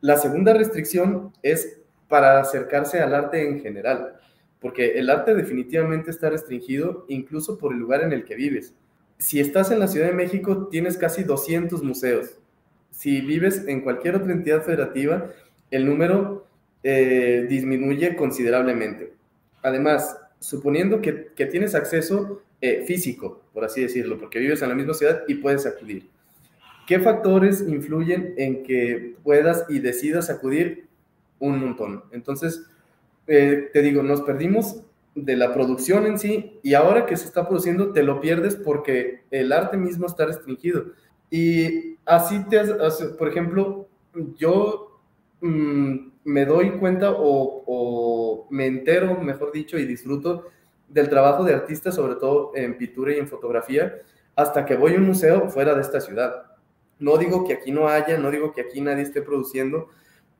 Speaker 3: La segunda restricción es para acercarse al arte en general, porque el arte definitivamente está restringido incluso por el lugar en el que vives. Si estás en la Ciudad de México, tienes casi 200 museos. Si vives en cualquier otra entidad federativa, el número eh, disminuye considerablemente. Además, suponiendo que, tienes acceso eh, físico, por así decirlo, porque vives en la misma ciudad y puedes acudir. ¿Qué factores influyen en que puedas y decidas acudir? Un montón. Entonces, eh, te digo, nos perdimos de la producción en sí y ahora que se está produciendo te lo pierdes porque el arte mismo está restringido. Y así te, por ejemplo, yo mm, me doy cuenta o, me entero, mejor dicho, y disfruto del trabajo de artistas, sobre todo en pintura y en fotografía, hasta que voy a un museo fuera de esta ciudad. No digo que aquí no haya, no digo que aquí nadie esté produciendo,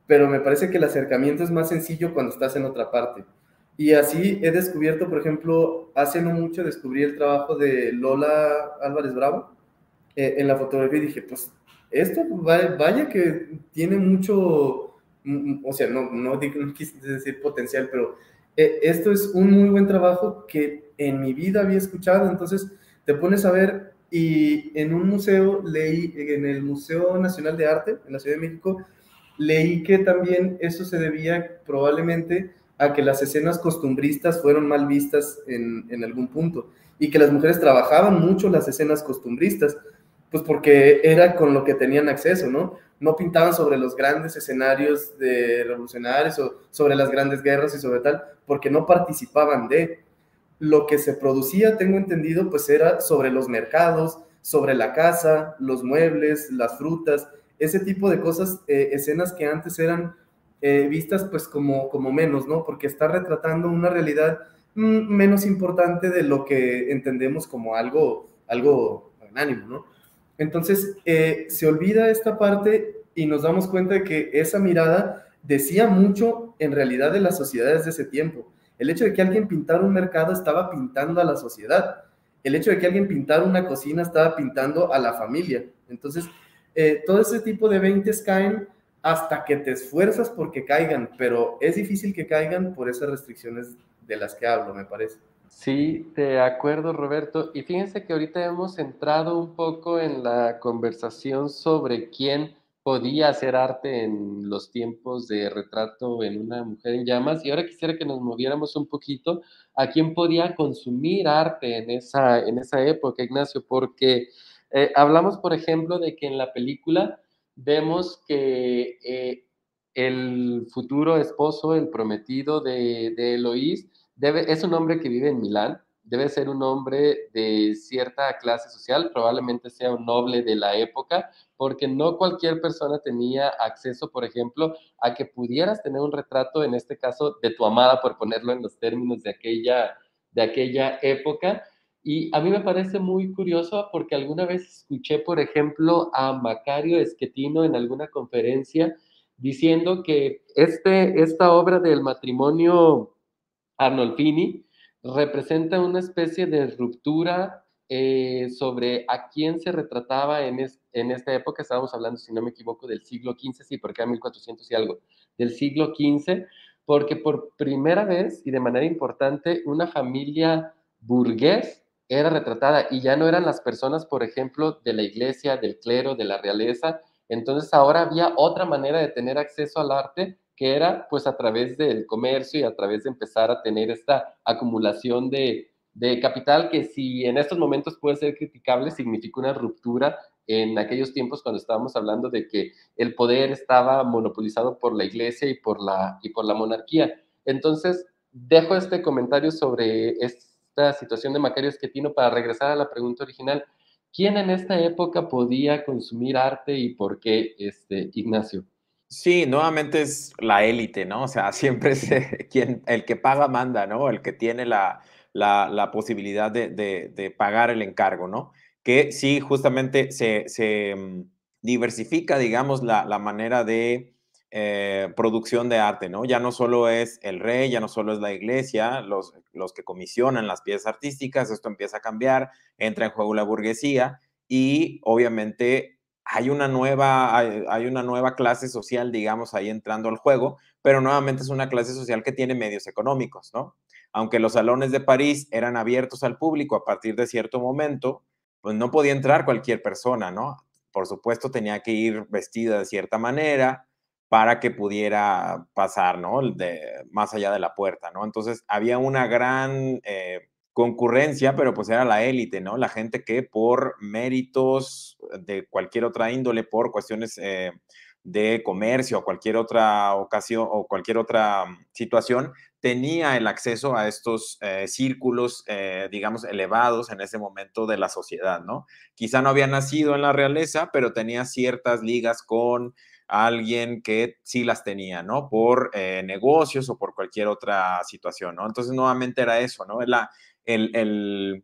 Speaker 3: pero me parece que el acercamiento es más sencillo cuando estás en otra parte. Y así he descubierto, por ejemplo, hace no mucho descubrí el trabajo de Lola Álvarez Bravo eh, en la fotografía y dije, pues esto vaya que tiene mucho, o sea, no, no, quise decir potencial, pero eh, esto es un muy buen trabajo que en mi vida había escuchado, entonces te pones a ver y en un museo leí, en el Museo Nacional de Arte, en la Ciudad de México, leí que también eso se debía probablemente a que las escenas costumbristas fueron mal vistas en, en algún punto y que las mujeres trabajaban mucho las escenas costumbristas, pues porque era con lo que tenían acceso, ¿no? No pintaban sobre los grandes escenarios de revolucionarios o sobre las grandes guerras y sobre tal, porque no participaban de. Lo que se producía, tengo entendido, pues era sobre los mercados, sobre la casa, los muebles, las frutas, ese tipo de cosas, eh, escenas que antes eran eh, vistas pues como, como menos, ¿no? Porque está retratando una realidad mm, menos importante de lo que entendemos como algo, algo magnánimo, ¿no? Entonces, eh, se olvida esta parte y nos damos cuenta de que esa mirada decía mucho en realidad de las sociedades de ese tiempo. El hecho de que alguien pintara un mercado estaba pintando a la sociedad. El hecho de que alguien pintara una cocina estaba pintando a la familia. Entonces, eh, todo ese tipo de 20 caen hasta que te esfuerzas porque caigan, pero es difícil que caigan por esas restricciones de las que hablo, me parece.
Speaker 2: Sí, de acuerdo, Roberto. Y fíjense que ahorita hemos entrado un poco en la conversación sobre quién podía hacer arte en los tiempos de retrato en una mujer en llamas. Y ahora quisiera que nos moviéramos un poquito a quién podía consumir arte en esa, en esa época, Ignacio, porque Eh, hablamos, por ejemplo, de que en la película vemos que eh, el futuro esposo, el prometido de, de Eloís, debe, es un hombre que vive en Milán, debe ser un hombre de cierta clase social, probablemente sea un noble de la época, porque no cualquier persona tenía acceso, por ejemplo, a que pudieras tener un retrato, en este caso, de tu amada, por ponerlo en los términos de aquella, de aquella época. Y a mí me parece muy curioso porque alguna vez escuché, por ejemplo, a Macario Esquetino en alguna conferencia diciendo que este, esta obra del matrimonio Arnolfini representa una especie de ruptura eh, sobre a quién se retrataba en, en esta época, estábamos hablando, si no me equivoco, del siglo XV, sí, porque era 1400 y algo, del siglo XV, porque por primera vez y de manera importante una familia burgués era retratada y ya no eran las personas, por ejemplo, de la iglesia, del clero, de la realeza. Entonces ahora había otra manera de tener acceso al arte era pues a través del comercio y a través de empezar a tener esta acumulación de, de capital que si en estos momentos puede ser criticable, significa una ruptura en aquellos tiempos cuando estábamos hablando de que el poder estaba monopolizado por la iglesia y por la, y por la monarquía. Entonces, dejo este comentario sobre esta situación de Macario Esquetino para regresar a la pregunta original. ¿Quién en esta época podía consumir arte y por qué, este, Ignacio?
Speaker 4: Sí, nuevamente es la élite, ¿no? O sea, siempre es quien, el que paga manda, ¿no? El que tiene la, la, posibilidad de, de, pagar el encargo, ¿no? Que sí, justamente se, se mm, diversifica, digamos, la, la manera de eh, producción de arte, ¿no? Ya no solo es el rey, ya no solo es la iglesia, los, los que comisionan las piezas artísticas, esto empieza a cambiar, entra en juego la burguesía y obviamente hay una nueva, hay, una nueva clase social, digamos, ahí entrando al juego, pero nuevamente es una clase social que tiene medios económicos, ¿no? Aunque los salones de París eran abiertos al público a partir de cierto momento, pues no podía entrar cualquier persona, ¿no? Por supuesto tenía que ir vestida de cierta manera para que pudiera pasar, ¿no? Más allá de la puerta, ¿no? Entonces había una gran... Eh, concurrencia, pero pues era la élite, ¿no? La gente que por méritos de cualquier otra índole, por cuestiones eh, de comercio o cualquier otra ocasión o cualquier otra situación, tenía el acceso a estos eh, círculos, eh, digamos, elevados en ese momento de la sociedad, ¿no? Quizá no había nacido en la realeza, pero tenía ciertas ligas con alguien que sí las tenía, ¿no? Por negocios o por cualquier otra situación, ¿no? Entonces, nuevamente era eso, ¿no? La, el,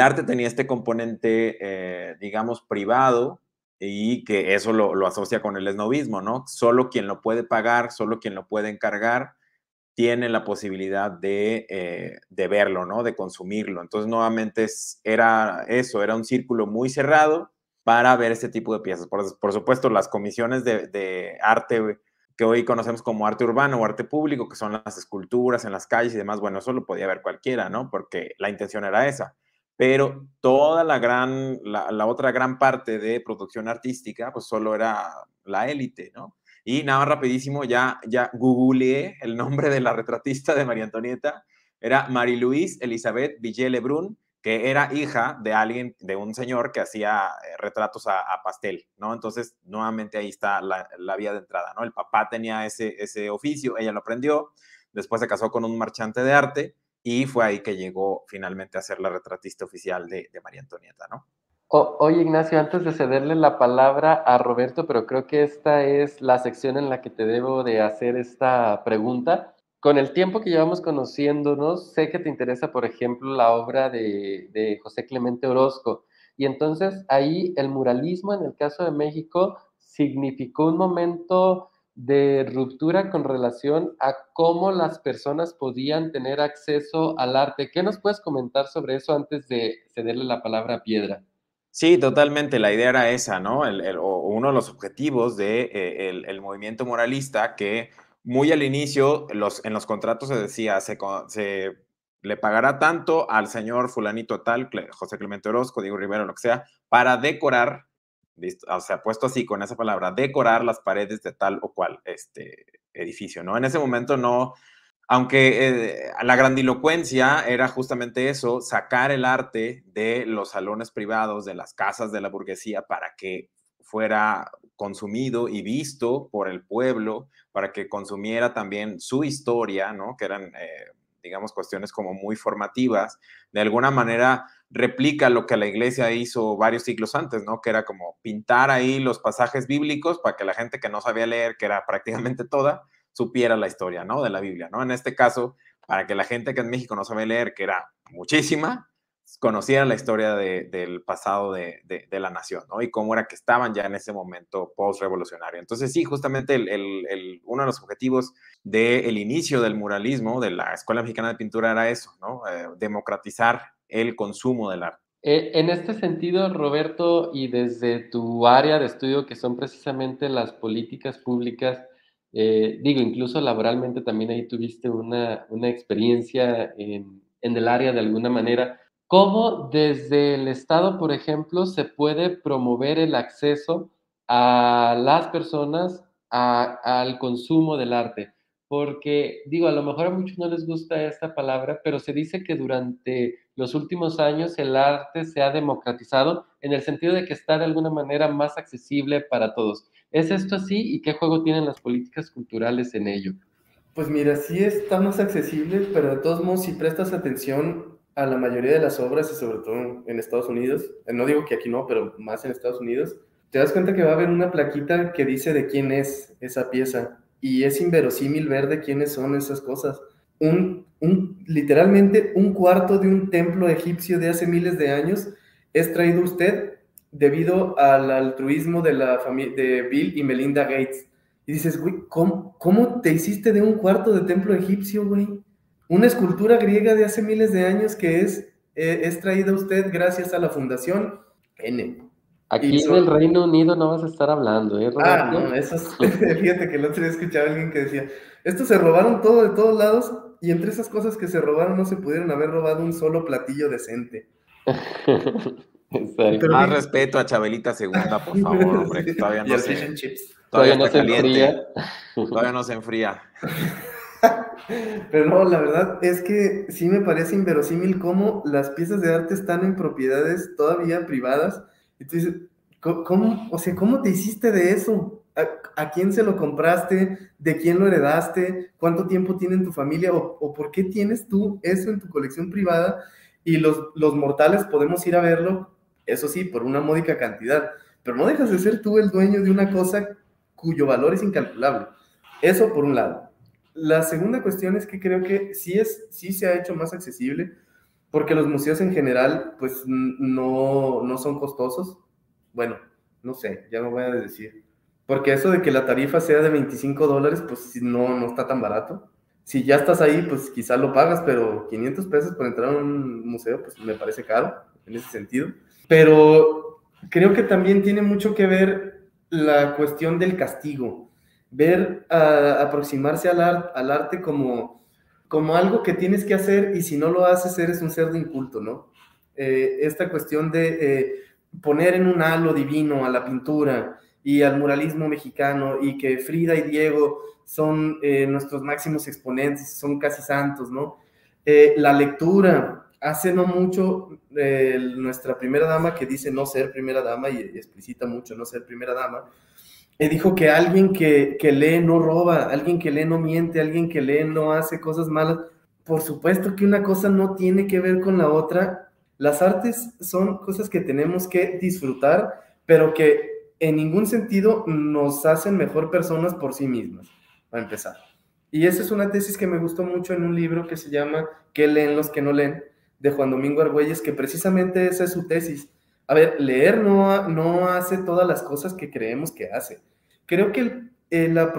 Speaker 4: arte tenía este componente, eh, digamos, privado y que eso lo, asocia con el esnovismo, ¿no? Solo quien lo puede pagar, solo quien lo puede encargar, tiene la posibilidad de, eh, verlo, ¿no? De consumirlo. Entonces, nuevamente era eso, era un círculo muy cerrado para ver este tipo de piezas. Por, supuesto, las comisiones de, de arte que hoy conocemos como arte urbano o arte público, que son las esculturas en las calles y demás, bueno, eso lo podía ver cualquiera, ¿no? Porque la intención era esa. Pero toda la gran, la, otra gran parte de producción artística, pues solo era la élite, ¿no? Y nada rapidísimo, ya, ya googleé el nombre de la retratista de María Antonieta, era Marie-Louise Elizabeth Villet Lebrun, que era hija de alguien, de un señor que hacía eh, retratos a, pastel, ¿no? Entonces, nuevamente ahí está la, vía de entrada, ¿no? El papá tenía ese, ese oficio, ella lo aprendió, después se casó con un marchante de arte y fue ahí que llegó finalmente a ser la retratista oficial de, María Antonieta, ¿no?
Speaker 2: oye, Ignacio, antes de cederle la palabra a Roberto, pero creo que esta es la sección en la que te debo de hacer esta pregunta con el tiempo que llevamos conociéndonos, sé que te interesa, por ejemplo, la obra de, José Clemente Orozco. Y entonces ahí el muralismo, en el caso de México, significó un momento de ruptura con relación a cómo las personas podían tener acceso al arte. ¿Qué nos puedes comentar sobre eso antes de cederle la palabra a Piedra?
Speaker 4: Sí, totalmente. La idea era esa, ¿no? uno de los objetivos del de, eh, movimiento moralista que muy al inicio, los, en los contratos se decía, se, se le pagará tanto al señor fulanito tal, José Clemente Orozco, Diego Rivera, lo que sea, para decorar, o sea, puesto así con esa palabra, decorar las paredes de tal o cual este edificio, ¿no? En ese momento no, Aunque eh, la grandilocuencia era justamente eso, sacar el arte de los salones privados, de las casas de la burguesía, para que fuera consumido y visto por el pueblo, para que consumiera también su historia, ¿no? Que eran, eh, digamos, cuestiones como muy formativas. De alguna manera replica lo que la iglesia hizo varios siglos antes, ¿no? Que era como pintar ahí los pasajes bíblicos para que la gente que no sabía leer, que era prácticamente toda, supiera la historia, ¿no? De la Biblia, ¿no? En este caso, para que la gente que en México no sabe leer, que era muchísima, conociera la historia del pasado de, la nación, ¿no? Y cómo era que estaban ya en ese momento post-revolucionario. Entonces, sí, justamente el, uno de los objetivos del inicio del muralismo de la Escuela Mexicana de Pintura era eso, ¿no? Eh, democratizar el consumo del arte.
Speaker 2: Eh, en este sentido, Roberto, y desde tu área de estudio, que son precisamente las políticas públicas, eh, digo, incluso laboralmente también ahí tuviste una, experiencia en, el área de alguna manera. ¿Cómo desde el Estado, por ejemplo, se puede promover el acceso a las personas al consumo del arte? Porque, digo, a lo mejor a muchos no les gusta esta palabra, pero se dice que durante los últimos años el arte se ha democratizado en el sentido de que está de alguna manera más accesible para todos. ¿Es esto así y qué juego tienen las políticas culturales en ello?
Speaker 3: Pues mira, sí está más accesible, pero de todos modos, si prestas atención a la mayoría de las obras, y sobre todo en Estados Unidos, eh, no digo que aquí no, pero más en Estados Unidos, te das cuenta que va a haber una plaquita que dice de quién es esa pieza y es inverosímil ver de quiénes son esas cosas. Un, un, literalmente un cuarto de un templo egipcio de hace miles de años es traído usted debido al altruismo de la de Bill y Melinda Gates. Y dices, güey, ¿cómo, ¿cómo te hiciste de un cuarto de templo egipcio, güey? Una escultura griega de hace miles de años que es, eh, es traída a usted gracias a la Fundación N.
Speaker 2: Aquí en el Reino Unido no vas a estar hablando, ¿eh?
Speaker 3: Ah, no, eso es, fíjate que el otro día escuchaba a alguien que decía, estos se robaron todo de todos lados y entre esas cosas que se robaron no se pudieron haber robado un solo platillo decente.
Speaker 4: Más respeto a Chabelita Segunda, por favor, hombre, todavía no se, todavía, no se enfría. Todavía no se enfría.
Speaker 3: Pero no, la verdad es que sí me parece inverosímil cómo las piezas de arte están en propiedades todavía privadas. Y tú ¿cómo, o sea, ¿cómo te hiciste de eso? ¿A, quién se lo compraste? ¿De quién lo heredaste? ¿Cuánto tiempo tiene en tu familia? ¿O, o por qué tienes tú eso en tu colección privada? Y los, los mortales podemos ir a verlo eso sí, por una módica cantidad, pero no dejas de ser tú el dueño de una cosa cuyo valor es incalculable. Eso por un lado. La segunda cuestión es que creo que sí, es, sí se ha hecho más accesible, porque los museos en general, pues no, no son costosos. Bueno, no sé, ya me voy a decir. Porque eso de que la tarifa sea de 25 dólares, pues no, no está tan barato. Si ya estás ahí, pues quizás lo pagas, pero 500 pesos por entrar a un museo, pues me parece caro en ese sentido. Pero creo que también tiene mucho que ver la cuestión del castigo, ver, aproximarse al, arte como, como algo que tienes que hacer y si no lo haces eres un cerdo inculto, ¿no? Eh, esta cuestión de eh, poner en un halo divino a la pintura y al muralismo mexicano y que Frida y Diego son eh, nuestros máximos exponentes, son casi santos, ¿no? la lectura, hace no mucho, nuestra primera dama que dice no ser primera dama y, explicita mucho no ser primera dama, eh, dijo que alguien que, que, lee no roba, alguien que lee no miente, alguien que lee no hace cosas malas. Por supuesto que una cosa no tiene que ver con la otra. Las artes son cosas que tenemos que disfrutar, pero que en ningún sentido nos hacen mejor personas por sí mismas, para empezar. Y esa es una tesis que me gustó mucho en un libro que se llama ¿Qué leen los que no leen? de Juan Domingo Argüelles, que precisamente esa es su tesis. A ver, leer no, no hace todas las cosas que creemos que hace. Creo que la,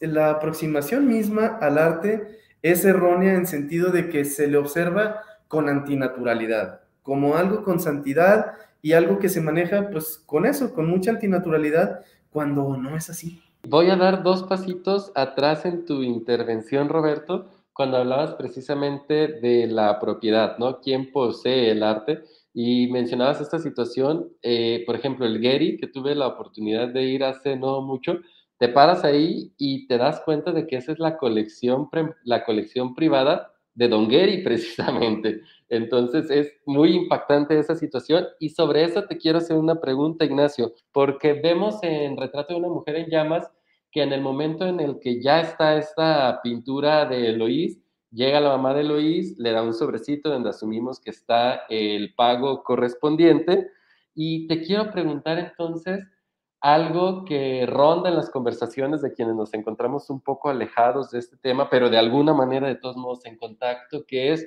Speaker 3: la aproximación misma al arte es errónea en sentido de que se le observa con antinaturalidad, como algo con santidad y algo que se maneja pues con eso, con mucha antinaturalidad, cuando no es así.
Speaker 2: Voy a dar dos pasitos atrás en tu intervención, Roberto, cuando hablabas precisamente de la propiedad, ¿no? ¿Quién posee el arte? Y mencionabas esta situación, eh, por ejemplo, el Getty, que tuve la oportunidad de ir hace no mucho, te paras ahí y te das cuenta de que esa es la colección, la colección privada de Don Gary precisamente. Entonces es muy impactante esa situación y sobre eso te quiero hacer una pregunta, Ignacio, porque vemos en Retrato de una mujer en llamas que en el momento en el que ya está esta pintura de Eloís, llega la mamá de Eloís, le da un sobrecito donde asumimos que está el pago correspondiente. Y te quiero preguntar entonces, algo que ronda en las conversaciones de quienes nos encontramos un poco alejados de este tema, pero de alguna manera de todos modos en contacto, que es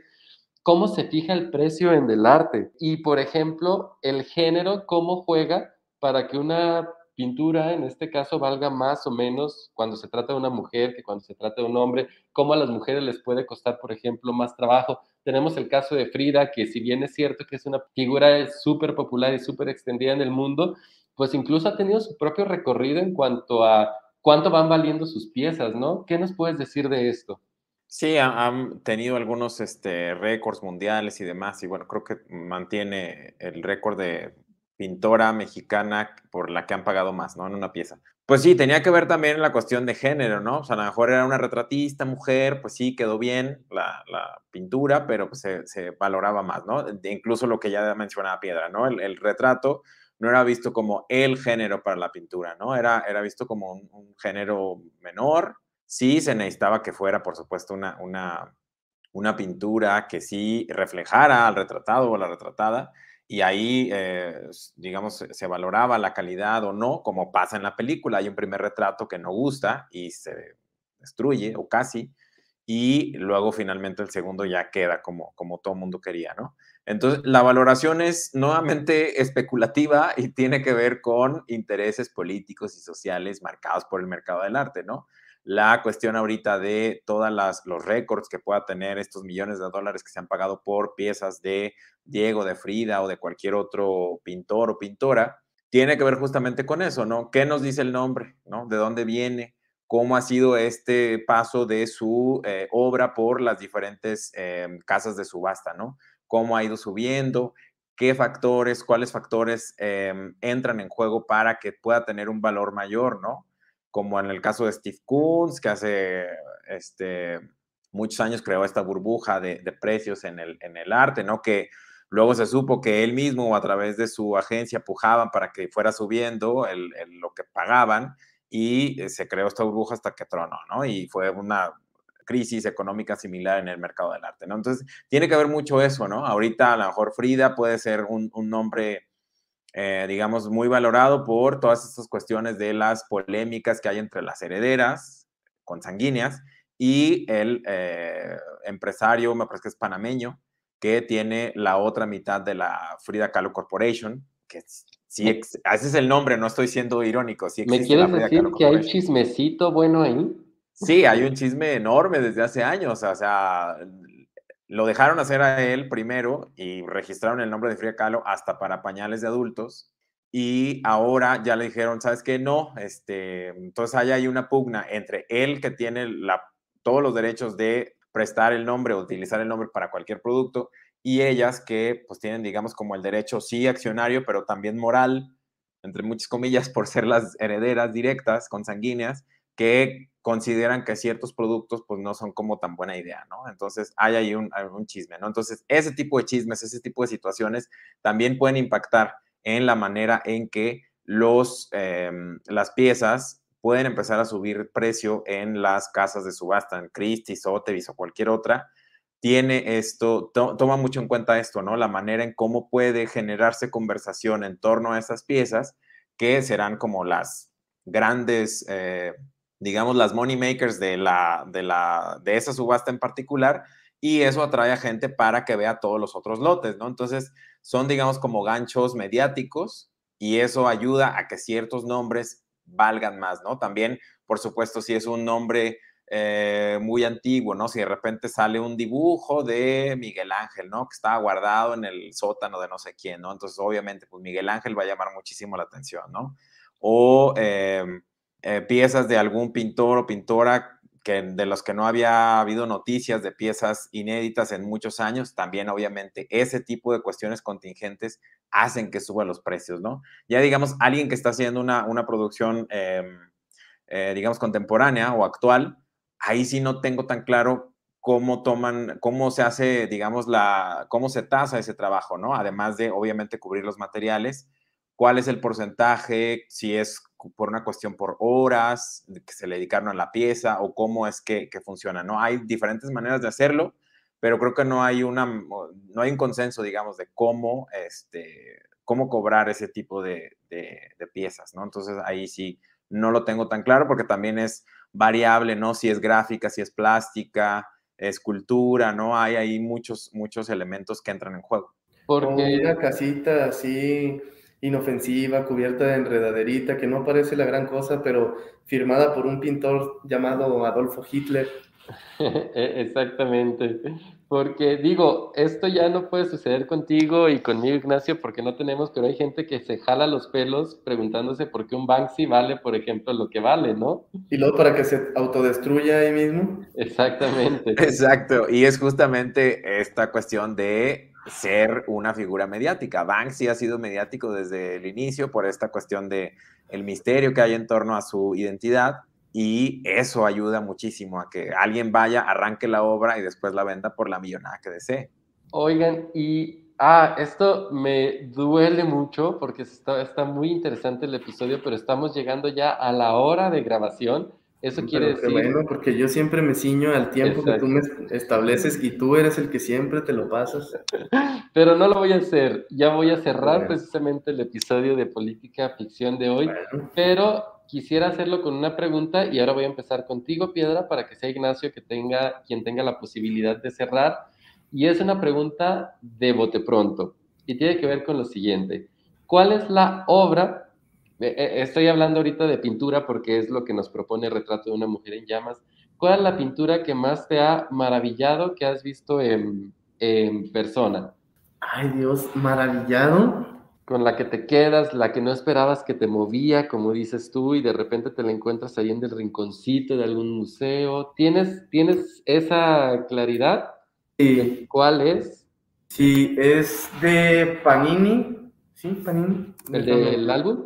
Speaker 2: cómo se fija el precio en el arte. Y, por ejemplo, el género, cómo juega para que una pintura, en este caso, valga más o menos cuando se trata de una mujer que cuando se trata de un hombre, cómo a las mujeres les puede costar, por ejemplo, más trabajo. Tenemos el caso de Frida, que si bien es cierto que es una figura súper popular y súper extendida en el mundo, pues incluso ha tenido su propio recorrido en cuanto a cuánto van valiendo sus piezas, ¿no? ¿Qué nos puedes decir de esto?
Speaker 4: Sí, han tenido algunos este, récords mundiales y demás, y bueno, creo que mantiene el récord de pintora mexicana por la que han pagado más, ¿no? En una pieza. Pues sí, tenía que ver también la cuestión de género, ¿no? O sea, a lo mejor era una retratista, mujer, pues sí, quedó bien la, pintura, pero pues se, valoraba más, ¿no? incluso lo que ya mencionaba Piedra, ¿no? el retrato no era visto como el género para la pintura, ¿no? Era, era visto como un, género menor. Sí se necesitaba que fuera, por supuesto, una, una, una pintura que sí reflejara al retratado o la retratada, y ahí, eh, digamos, se valoraba la calidad o no, como pasa en la película. Hay un primer retrato que no gusta y se destruye, o casi, y luego finalmente el segundo ya queda como, como todo mundo quería, ¿no? Entonces, la valoración es nuevamente especulativa y tiene que ver con intereses políticos y sociales marcados por el mercado del arte, ¿no? La cuestión ahorita de todos los récords que pueda tener estos millones de dólares que se han pagado por piezas de Diego, de Frida o de cualquier otro pintor o pintora, tiene que ver justamente con eso, ¿no? ¿Qué nos dice el nombre, ¿no? ¿De dónde viene? cómo ha sido este paso de su eh, obra por las diferentes em, casas de subasta, ¿no? Cómo ha ido subiendo, qué factores, cuáles factores em, entran en juego para que pueda tener un valor mayor, ¿no? Como en el caso de Steve Koons, que hace este, muchos años creó esta burbuja de, precios en el, el arte, ¿no? Que luego se supo que él mismo a través de su agencia pujaban para que fuera subiendo lo que pagaban y eh, se creó esta burbuja hasta que tronó, ¿no? Y fue una crisis económica similar en el mercado del arte, ¿no? Entonces, tiene que haber mucho eso, ¿no? Ahorita a lo mejor Frida puede ser un, nombre, eh, digamos, muy valorado por todas estas cuestiones de las polémicas que hay entre las herederas consanguíneas y el eh, empresario, me parece que es panameño, que tiene la otra mitad de la Frida Kahlo Corporation, que es Sí, ese es el nombre, no estoy siendo irónico.
Speaker 2: ¿Me quieres decir que hay chismecito bueno ahí?
Speaker 4: Sí, hay un chisme enorme desde hace años. O sea, lo dejaron hacer a él primero y registraron el nombre de Frida Kahlo hasta para pañales de adultos. Y ahora ya le dijeron, ¿sabes qué? No, este, entonces ahí hay una pugna entre él que tiene la, todos los derechos de prestar el nombre o utilizar el nombre para cualquier producto y ellas que pues tienen, digamos, como el derecho, sí, accionario, pero también moral, entre muchas comillas, por ser las herederas directas, consanguíneas, que consideran que ciertos productos pues no son como tan buena idea, ¿no? Entonces hay ahí un, un chisme, ¿no? Entonces ese tipo de chismes, ese tipo de situaciones también pueden impactar en la manera en que los, em, las piezas pueden empezar a subir precio en las casas de subasta, en Christie's, Sotheby's o cualquier otra, tiene esto, toma mucho en cuenta esto, ¿no? La manera en cómo puede generarse conversación en torno a esas piezas que serán como las grandes, eh, digamos, las money makers de, la, de, la, de esa subasta en particular y eso atrae a gente para que vea todos los otros lotes, ¿no? Entonces, son, digamos, como ganchos mediáticos y eso ayuda a que ciertos nombres valgan más, ¿no? También, por supuesto, si es un nombre eh, muy antiguo, ¿no? Si de repente sale un dibujo de Miguel Ángel, ¿no? Que estaba guardado en el sótano de no sé quién, ¿no? Entonces, obviamente, pues Miguel Ángel va a llamar muchísimo la atención, ¿no? O em, eh, piezas de algún pintor o pintora que, de los que no había habido noticias de piezas inéditas en muchos años, también obviamente ese tipo de cuestiones contingentes hacen que suban los precios, ¿no? Ya digamos, alguien que está haciendo una, una producción... Em, eh, digamos, contemporánea o actual, ahí sí no tengo tan claro cómo toman, cómo se hace, digamos, la, cómo se tasa ese trabajo, ¿no? Además de, obviamente, cubrir los materiales, cuál es el porcentaje, si es por una cuestión por horas que se le dedicaron a la pieza o cómo es que, que funciona, ¿no? Hay diferentes maneras de hacerlo, pero creo que no hay, una, no hay un consenso, digamos, de cómo, este, cómo cobrar ese tipo de, de, de piezas, ¿no? Entonces ahí sí no lo tengo tan claro porque también es variable, ¿no? Si es gráfica, si es plástica, escultura, ¿no? Hay ahí muchos, muchos elementos que entran en juego.
Speaker 3: Porque una casita así inofensiva, cubierta de enredaderita, que no parece la gran cosa, pero firmada por un pintor llamado Adolfo Hitler.
Speaker 2: E-, exactamente. Porque digo, esto ya no puede suceder contigo y conmigo, Ignacio, porque no tenemos, pero hay gente que se jala los pelos preguntándose por qué un Banksy vale, por ejemplo, lo que vale, ¿no?
Speaker 3: Y luego para que se autodestruya ahí mismo.
Speaker 2: Exactamente.
Speaker 4: Exacto. Y es justamente esta cuestión de ser una figura mediática. Banksy ha sido mediático desde el inicio por esta cuestión de el misterio que hay en torno a su identidad y eso ayuda muchísimo a que alguien vaya, arranque la obra y después la venda por la millonada que desee.
Speaker 2: Oigan, y ah, esto me duele mucho porque está muy interesante el episodio, pero estamos llegando ya a la hora de grabación. Eso quiere decir.
Speaker 3: Bueno, porque yo siempre me ciño al tiempo que tú me estableces y tú eres el que siempre te lo pasas.
Speaker 2: Pero no lo voy a hacer. Ya voy a cerrar precisamente el episodio de política ficción de hoy. Pero quisiera hacerlo con una pregunta y ahora voy a empezar contigo, Piedra, para que sea Ignacio que tenga, quien tenga la posibilidad de cerrar. Y es una pregunta de bote pronto y tiene que ver con lo siguiente. ¿Cuál es la obra? Eh, eh, estoy hablando ahorita de pintura porque es lo que nos propone el retrato de una mujer en llamas. ¿Cuál es la pintura que más te ha maravillado que has visto en, en persona?
Speaker 3: Ay Dios, maravillado
Speaker 2: con la que te quedas, la que no esperabas que te movía, como dices tú, y de repente te la encuentras ahí en el rinconcito de algún museo. ¿Tienes, ¿tienes esa claridad?
Speaker 3: Sí.
Speaker 2: ¿Cuál es?
Speaker 3: Sí, es de Panini. Sí, Panini.
Speaker 2: ¿El del álbum?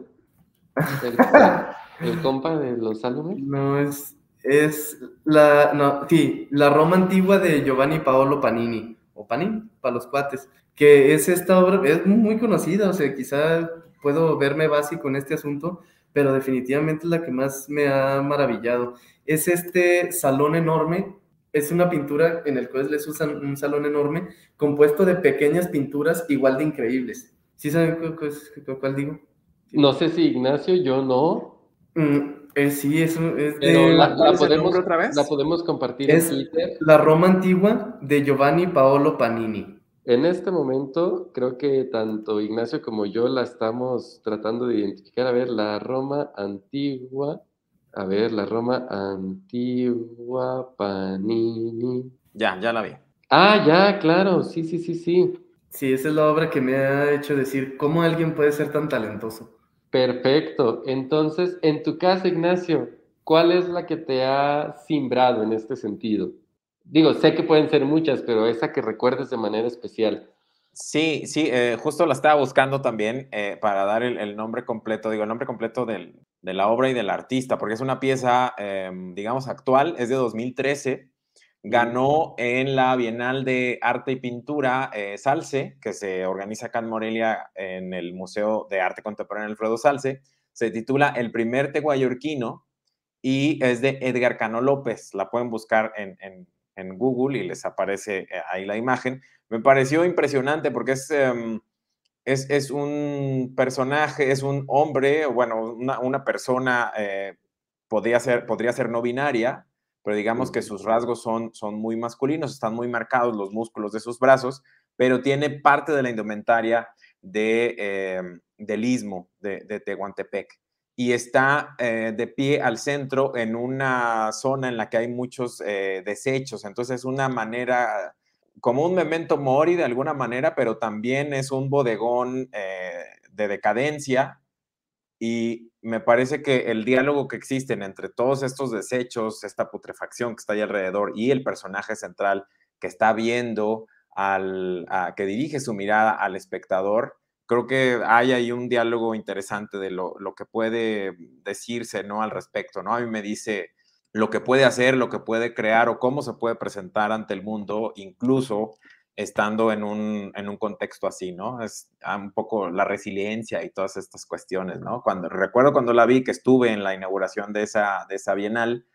Speaker 2: ¿El, compa de los álbumes?
Speaker 3: No, es, es la, no, sí, la Roma antigua de Giovanni Paolo Panini, o Panini, para los cuates que es esta obra, es muy conocida, o sea, quizá puedo verme básico en este asunto, pero definitivamente la que más me ha maravillado. Es este salón enorme, es una pintura en el cual les usan un salón enorme compuesto de pequeñas pinturas igual de increíbles. ¿Sí saben cuál, digo?
Speaker 2: No sé si Ignacio, yo no.
Speaker 3: Mm, eh, sí, es, es
Speaker 2: de... La, podemos, otra vez? la podemos compartir
Speaker 3: en Twitter. La Roma antigua de Giovanni Paolo Panini.
Speaker 2: En este momento, creo que tanto Ignacio como yo la estamos tratando de identificar. A ver, la Roma antigua. A ver, la Roma antigua Panini.
Speaker 4: Ya, ya la vi.
Speaker 2: Ah, ya, claro. Sí, sí, sí, sí.
Speaker 3: Sí, esa es la obra que me ha hecho decir cómo alguien puede ser tan talentoso.
Speaker 2: Perfecto. Entonces, en tu caso, Ignacio, ¿cuál es la que te ha simbrado en este sentido? Digo, sé que pueden ser muchas, pero esa que recuerdes de manera especial.
Speaker 4: Sí, sí, eh, justo la estaba buscando también eh, para dar el, nombre completo, digo, el nombre completo de la obra y del artista, porque es una pieza, em, digamos, actual, es de 2013, ganó en la Bienal de Arte y Pintura eh, Salce, que se organiza acá en Morelia en el Museo de Arte Contemporáneo Alfredo Salce, se titula El primer teguayorquino y es de Edgar Cano López, la pueden buscar en Google y les aparece eh, ahí la imagen. Me pareció impresionante porque es, em, es, un personaje, es un hombre, bueno, una, una persona, eh, podría, ser, podría ser no binaria, pero digamos que sus rasgos son, son muy masculinos, están muy marcados los músculos de sus brazos, pero tiene parte de la indumentaria de, em, del istmo de, de Tehuantepec y está eh, de pie al centro en una zona en la que hay muchos eh, desechos. Entonces es una manera, como un memento mori de alguna manera, pero también es un bodegón eh, de decadencia. Y me parece que el diálogo que existen entre todos estos desechos, esta putrefacción que está ahí alrededor y el personaje central que está viendo, al, que dirige su mirada al espectador, creo que hay ahí un diálogo interesante de lo, lo, que puede decirse, ¿no? Al respecto, ¿no? A mí me dice lo que puede hacer, lo que puede crear o cómo se puede presentar ante el mundo, incluso estando en un, en un contexto así, ¿no? Es ah, un poco la resiliencia y todas estas cuestiones, ¿no? Cuando, recuerdo cuando la vi, que estuve en la inauguración de esa, de esa bienal,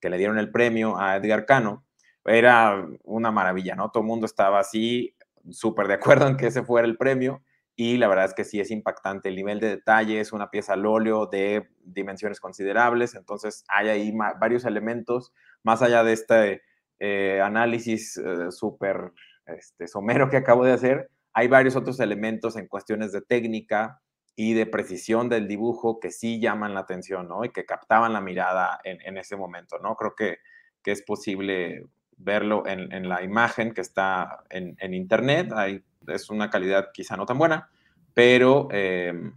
Speaker 4: que le dieron el premio a Edgar Cano, era una maravilla, ¿no? Todo el mundo estaba así, súper de acuerdo en que ese fuera el premio, y la verdad es que sí es impactante el nivel de detalle, es una pieza al óleo de dimensiones considerables, entonces hay ahí varios elementos, más allá de este eh, análisis eh, súper este, somero que acabo de hacer, hay varios otros elementos en cuestiones de técnica y de precisión del dibujo que sí llaman la atención, ¿no? Y que captaban la mirada en, ese momento, ¿no? Creo que, que es posible verlo en, la imagen que está en, internet. Hay, es una calidad quizá no tan buena, pero em,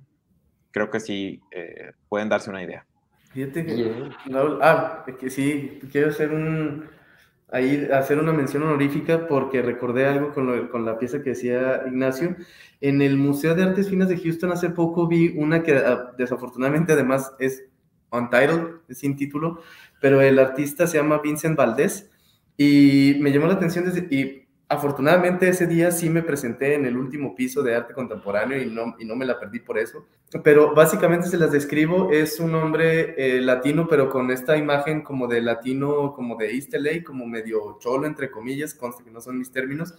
Speaker 4: creo que sí eh, pueden darse una idea.
Speaker 3: Fíjate que, ah, que sí, quiero hacer un, ahí hacer una mención honorífica porque recordé algo con, con, la pieza que decía Ignacio. En el Museo de Artes Finas de Houston hace poco vi una que ah, desafortunadamente además es untitled, es sin título, pero el artista se llama Vincent Valdés y me llamó la atención desde, y afortunadamente ese día sí me presenté en el último piso de arte contemporáneo y no, y no me la perdí por eso. Pero básicamente se las describo, es un hombre eh, latino, pero con esta imagen como de latino, como de East LA, como medio cholo, entre comillas, consta que no son mis términos.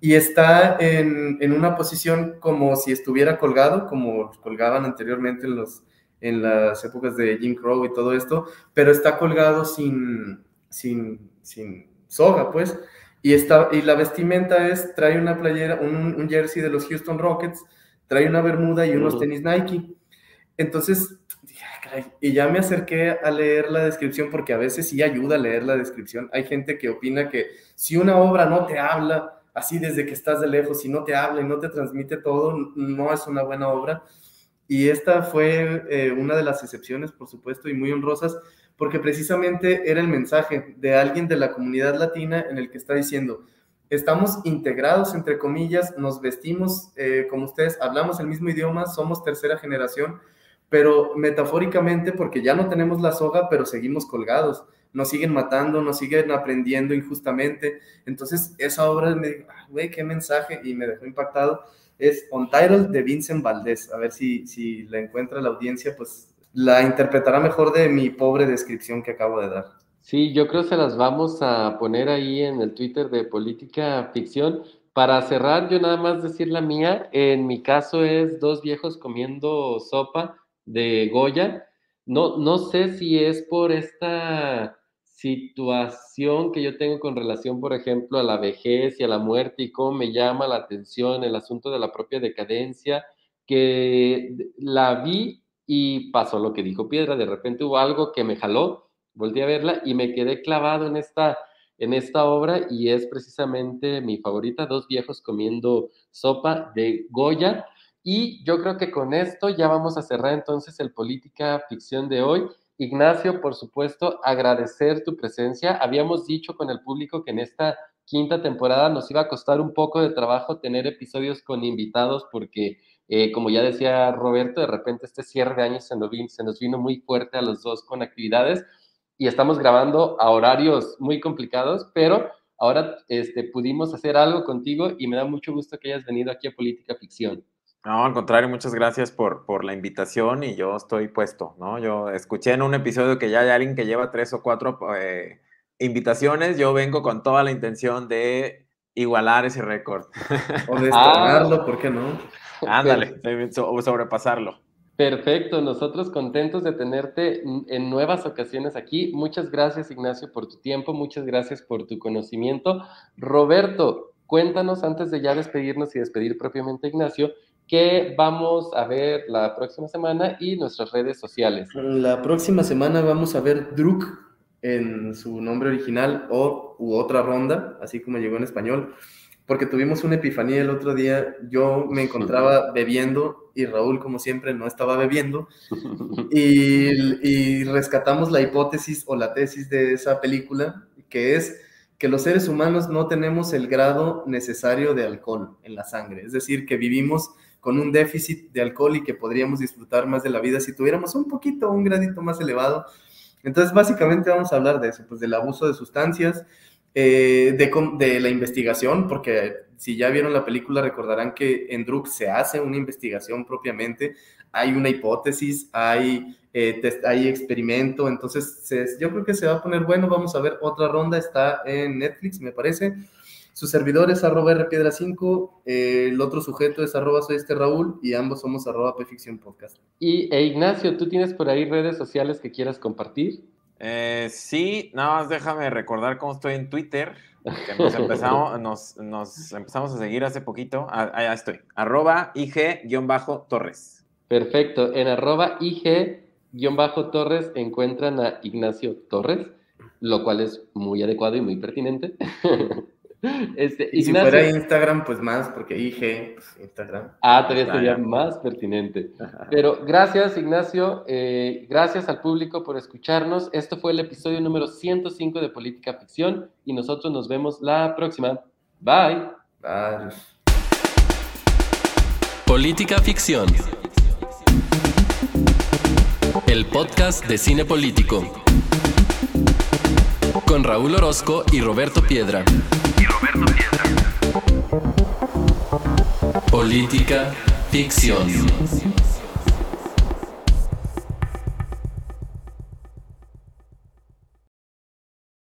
Speaker 3: Y está en, en una posición como si estuviera colgado, como colgaban anteriormente en, los, en las épocas de Jim Crow y todo esto, pero está colgado sin, sin, sin soga, pues y, esta, y la vestimenta es, trae una playera, un, jersey de los Houston Rockets, trae una bermuda y unos tenis Nike. Entonces, y ya me acerqué a leer la descripción porque a veces sí ayuda a leer la descripción. Hay gente que opina que si una obra no te habla, así desde que estás de lejos, si no te habla y no te transmite todo, no es una buena obra. Y esta fue eh, una de las excepciones, por supuesto, y muy honrosas, porque precisamente era el mensaje de alguien de la comunidad latina en el que está diciendo, estamos integrados, entre comillas, nos vestimos eh, como ustedes, hablamos el mismo idioma, somos tercera generación, pero metafóricamente porque ya no tenemos la soga, pero seguimos colgados, nos siguen matando, nos siguen aprendiendo injustamente. Entonces, esa obra me dijo, ah, güey, qué mensaje, y me dejó impactado. Es Untitled de Vincent Valdés. A ver si, si la encuentra la audiencia, pues la interpretará mejor de mi pobre descripción que acabo de dar.
Speaker 2: Sí, yo creo que se las vamos a poner ahí en el Twitter de Política Ficción. Para cerrar, yo nada más decir la mía. En mi caso es dos viejos comiendo sopa de Goya. No, no sé si es por esta situación que yo tengo con relación, por ejemplo, a la vejez y a la muerte y cómo me llama la atención el asunto de la propia decadencia, que la vi y pasó lo que dijo Piedra, de repente hubo algo que me jaló, volví a verla y me quedé clavado en esta, en esta obra y es precisamente mi favorita, Dos viejos comiendo sopa de Goya. Y yo creo que con esto ya vamos a cerrar entonces el Política Ficción de hoy. Ignacio, por supuesto, agradecer tu presencia. Habíamos dicho con el público que en esta quinta temporada nos iba a costar un poco de trabajo tener episodios con invitados porque eh, como ya decía Roberto, de repente este cierre de año se nos, vino, muy fuerte a los dos con actividades y estamos grabando a horarios muy complicados, pero ahora este, pudimos hacer algo contigo y me da mucho gusto que hayas venido aquí a Política Ficción.
Speaker 4: No, al contrario, muchas gracias por, por la invitación y yo estoy puesto, ¿no? Yo escuché en un episodio que ya hay alguien que lleva tres o cuatro eh, invitaciones, yo vengo con toda la intención de igualar ese récord.
Speaker 3: O de ah. ¿por qué no?
Speaker 4: Ándale, o sobrepasarlo.
Speaker 2: Perfecto, nosotros contentos de tenerte en nuevas ocasiones aquí. Muchas gracias, Ignacio, por tu tiempo, muchas gracias por tu conocimiento. Roberto, cuéntanos antes de ya despedirnos y despedir propiamente a Ignacio, ¿qué vamos a ver la próxima semana y nuestras redes sociales?
Speaker 3: La próxima semana vamos a ver Druk en su nombre original o u otra ronda, así como llegó en español porque tuvimos una epifanía el otro día. Yo me encontraba bebiendo y Raúl, como siempre, no estaba bebiendo. Y, rescatamos la hipótesis o la tesis de esa película, que es que los seres humanos no tenemos el grado necesario de alcohol en la sangre, es decir, que vivimos con un déficit de alcohol y que podríamos disfrutar más de la vida si tuviéramos un poquito, un gradito más elevado. Entonces, básicamente vamos a hablar de eso, pues del abuso de sustancias, eh, de, de, la investigación, porque si ya vieron la película recordarán que en Druk se hace una investigación propiamente, hay una hipótesis, hay, eh, hay experimento, entonces yo creo que se va a poner bueno, vamos a ver otra ronda, está en Netflix me parece, su servidor es arroba rpiedra5, eh, el otro sujeto es arroba soy este Raúl y ambos somos arroba pficción podcast.
Speaker 2: Y e Ignacio, ¿tú tienes por ahí redes sociales que quieras compartir?
Speaker 4: Eh, sí, nada más déjame recordar cómo estoy en Twitter, que nos empezamos, nos, empezamos a seguir hace poquito. Ah, ah, estoy, arroba IG-Torres.
Speaker 2: Perfecto, en arroba IG-Torres encuentran a Ignacio Torres, lo cual es muy adecuado y muy pertinente.
Speaker 3: Este, y si fuera Instagram, pues más, porque IG, pues, Instagram.
Speaker 2: Ah, todavía sería más pertinente. Pero gracias, Ignacio. Eh, gracias al público por escucharnos. Esto fue el episodio número 105 de Política Ficción y nosotros nos vemos la próxima. Bye.
Speaker 3: Bye.
Speaker 1: Política Ficción. El podcast de cine político. Con Raúl Orozco y Roberto Piedra. Política ficción.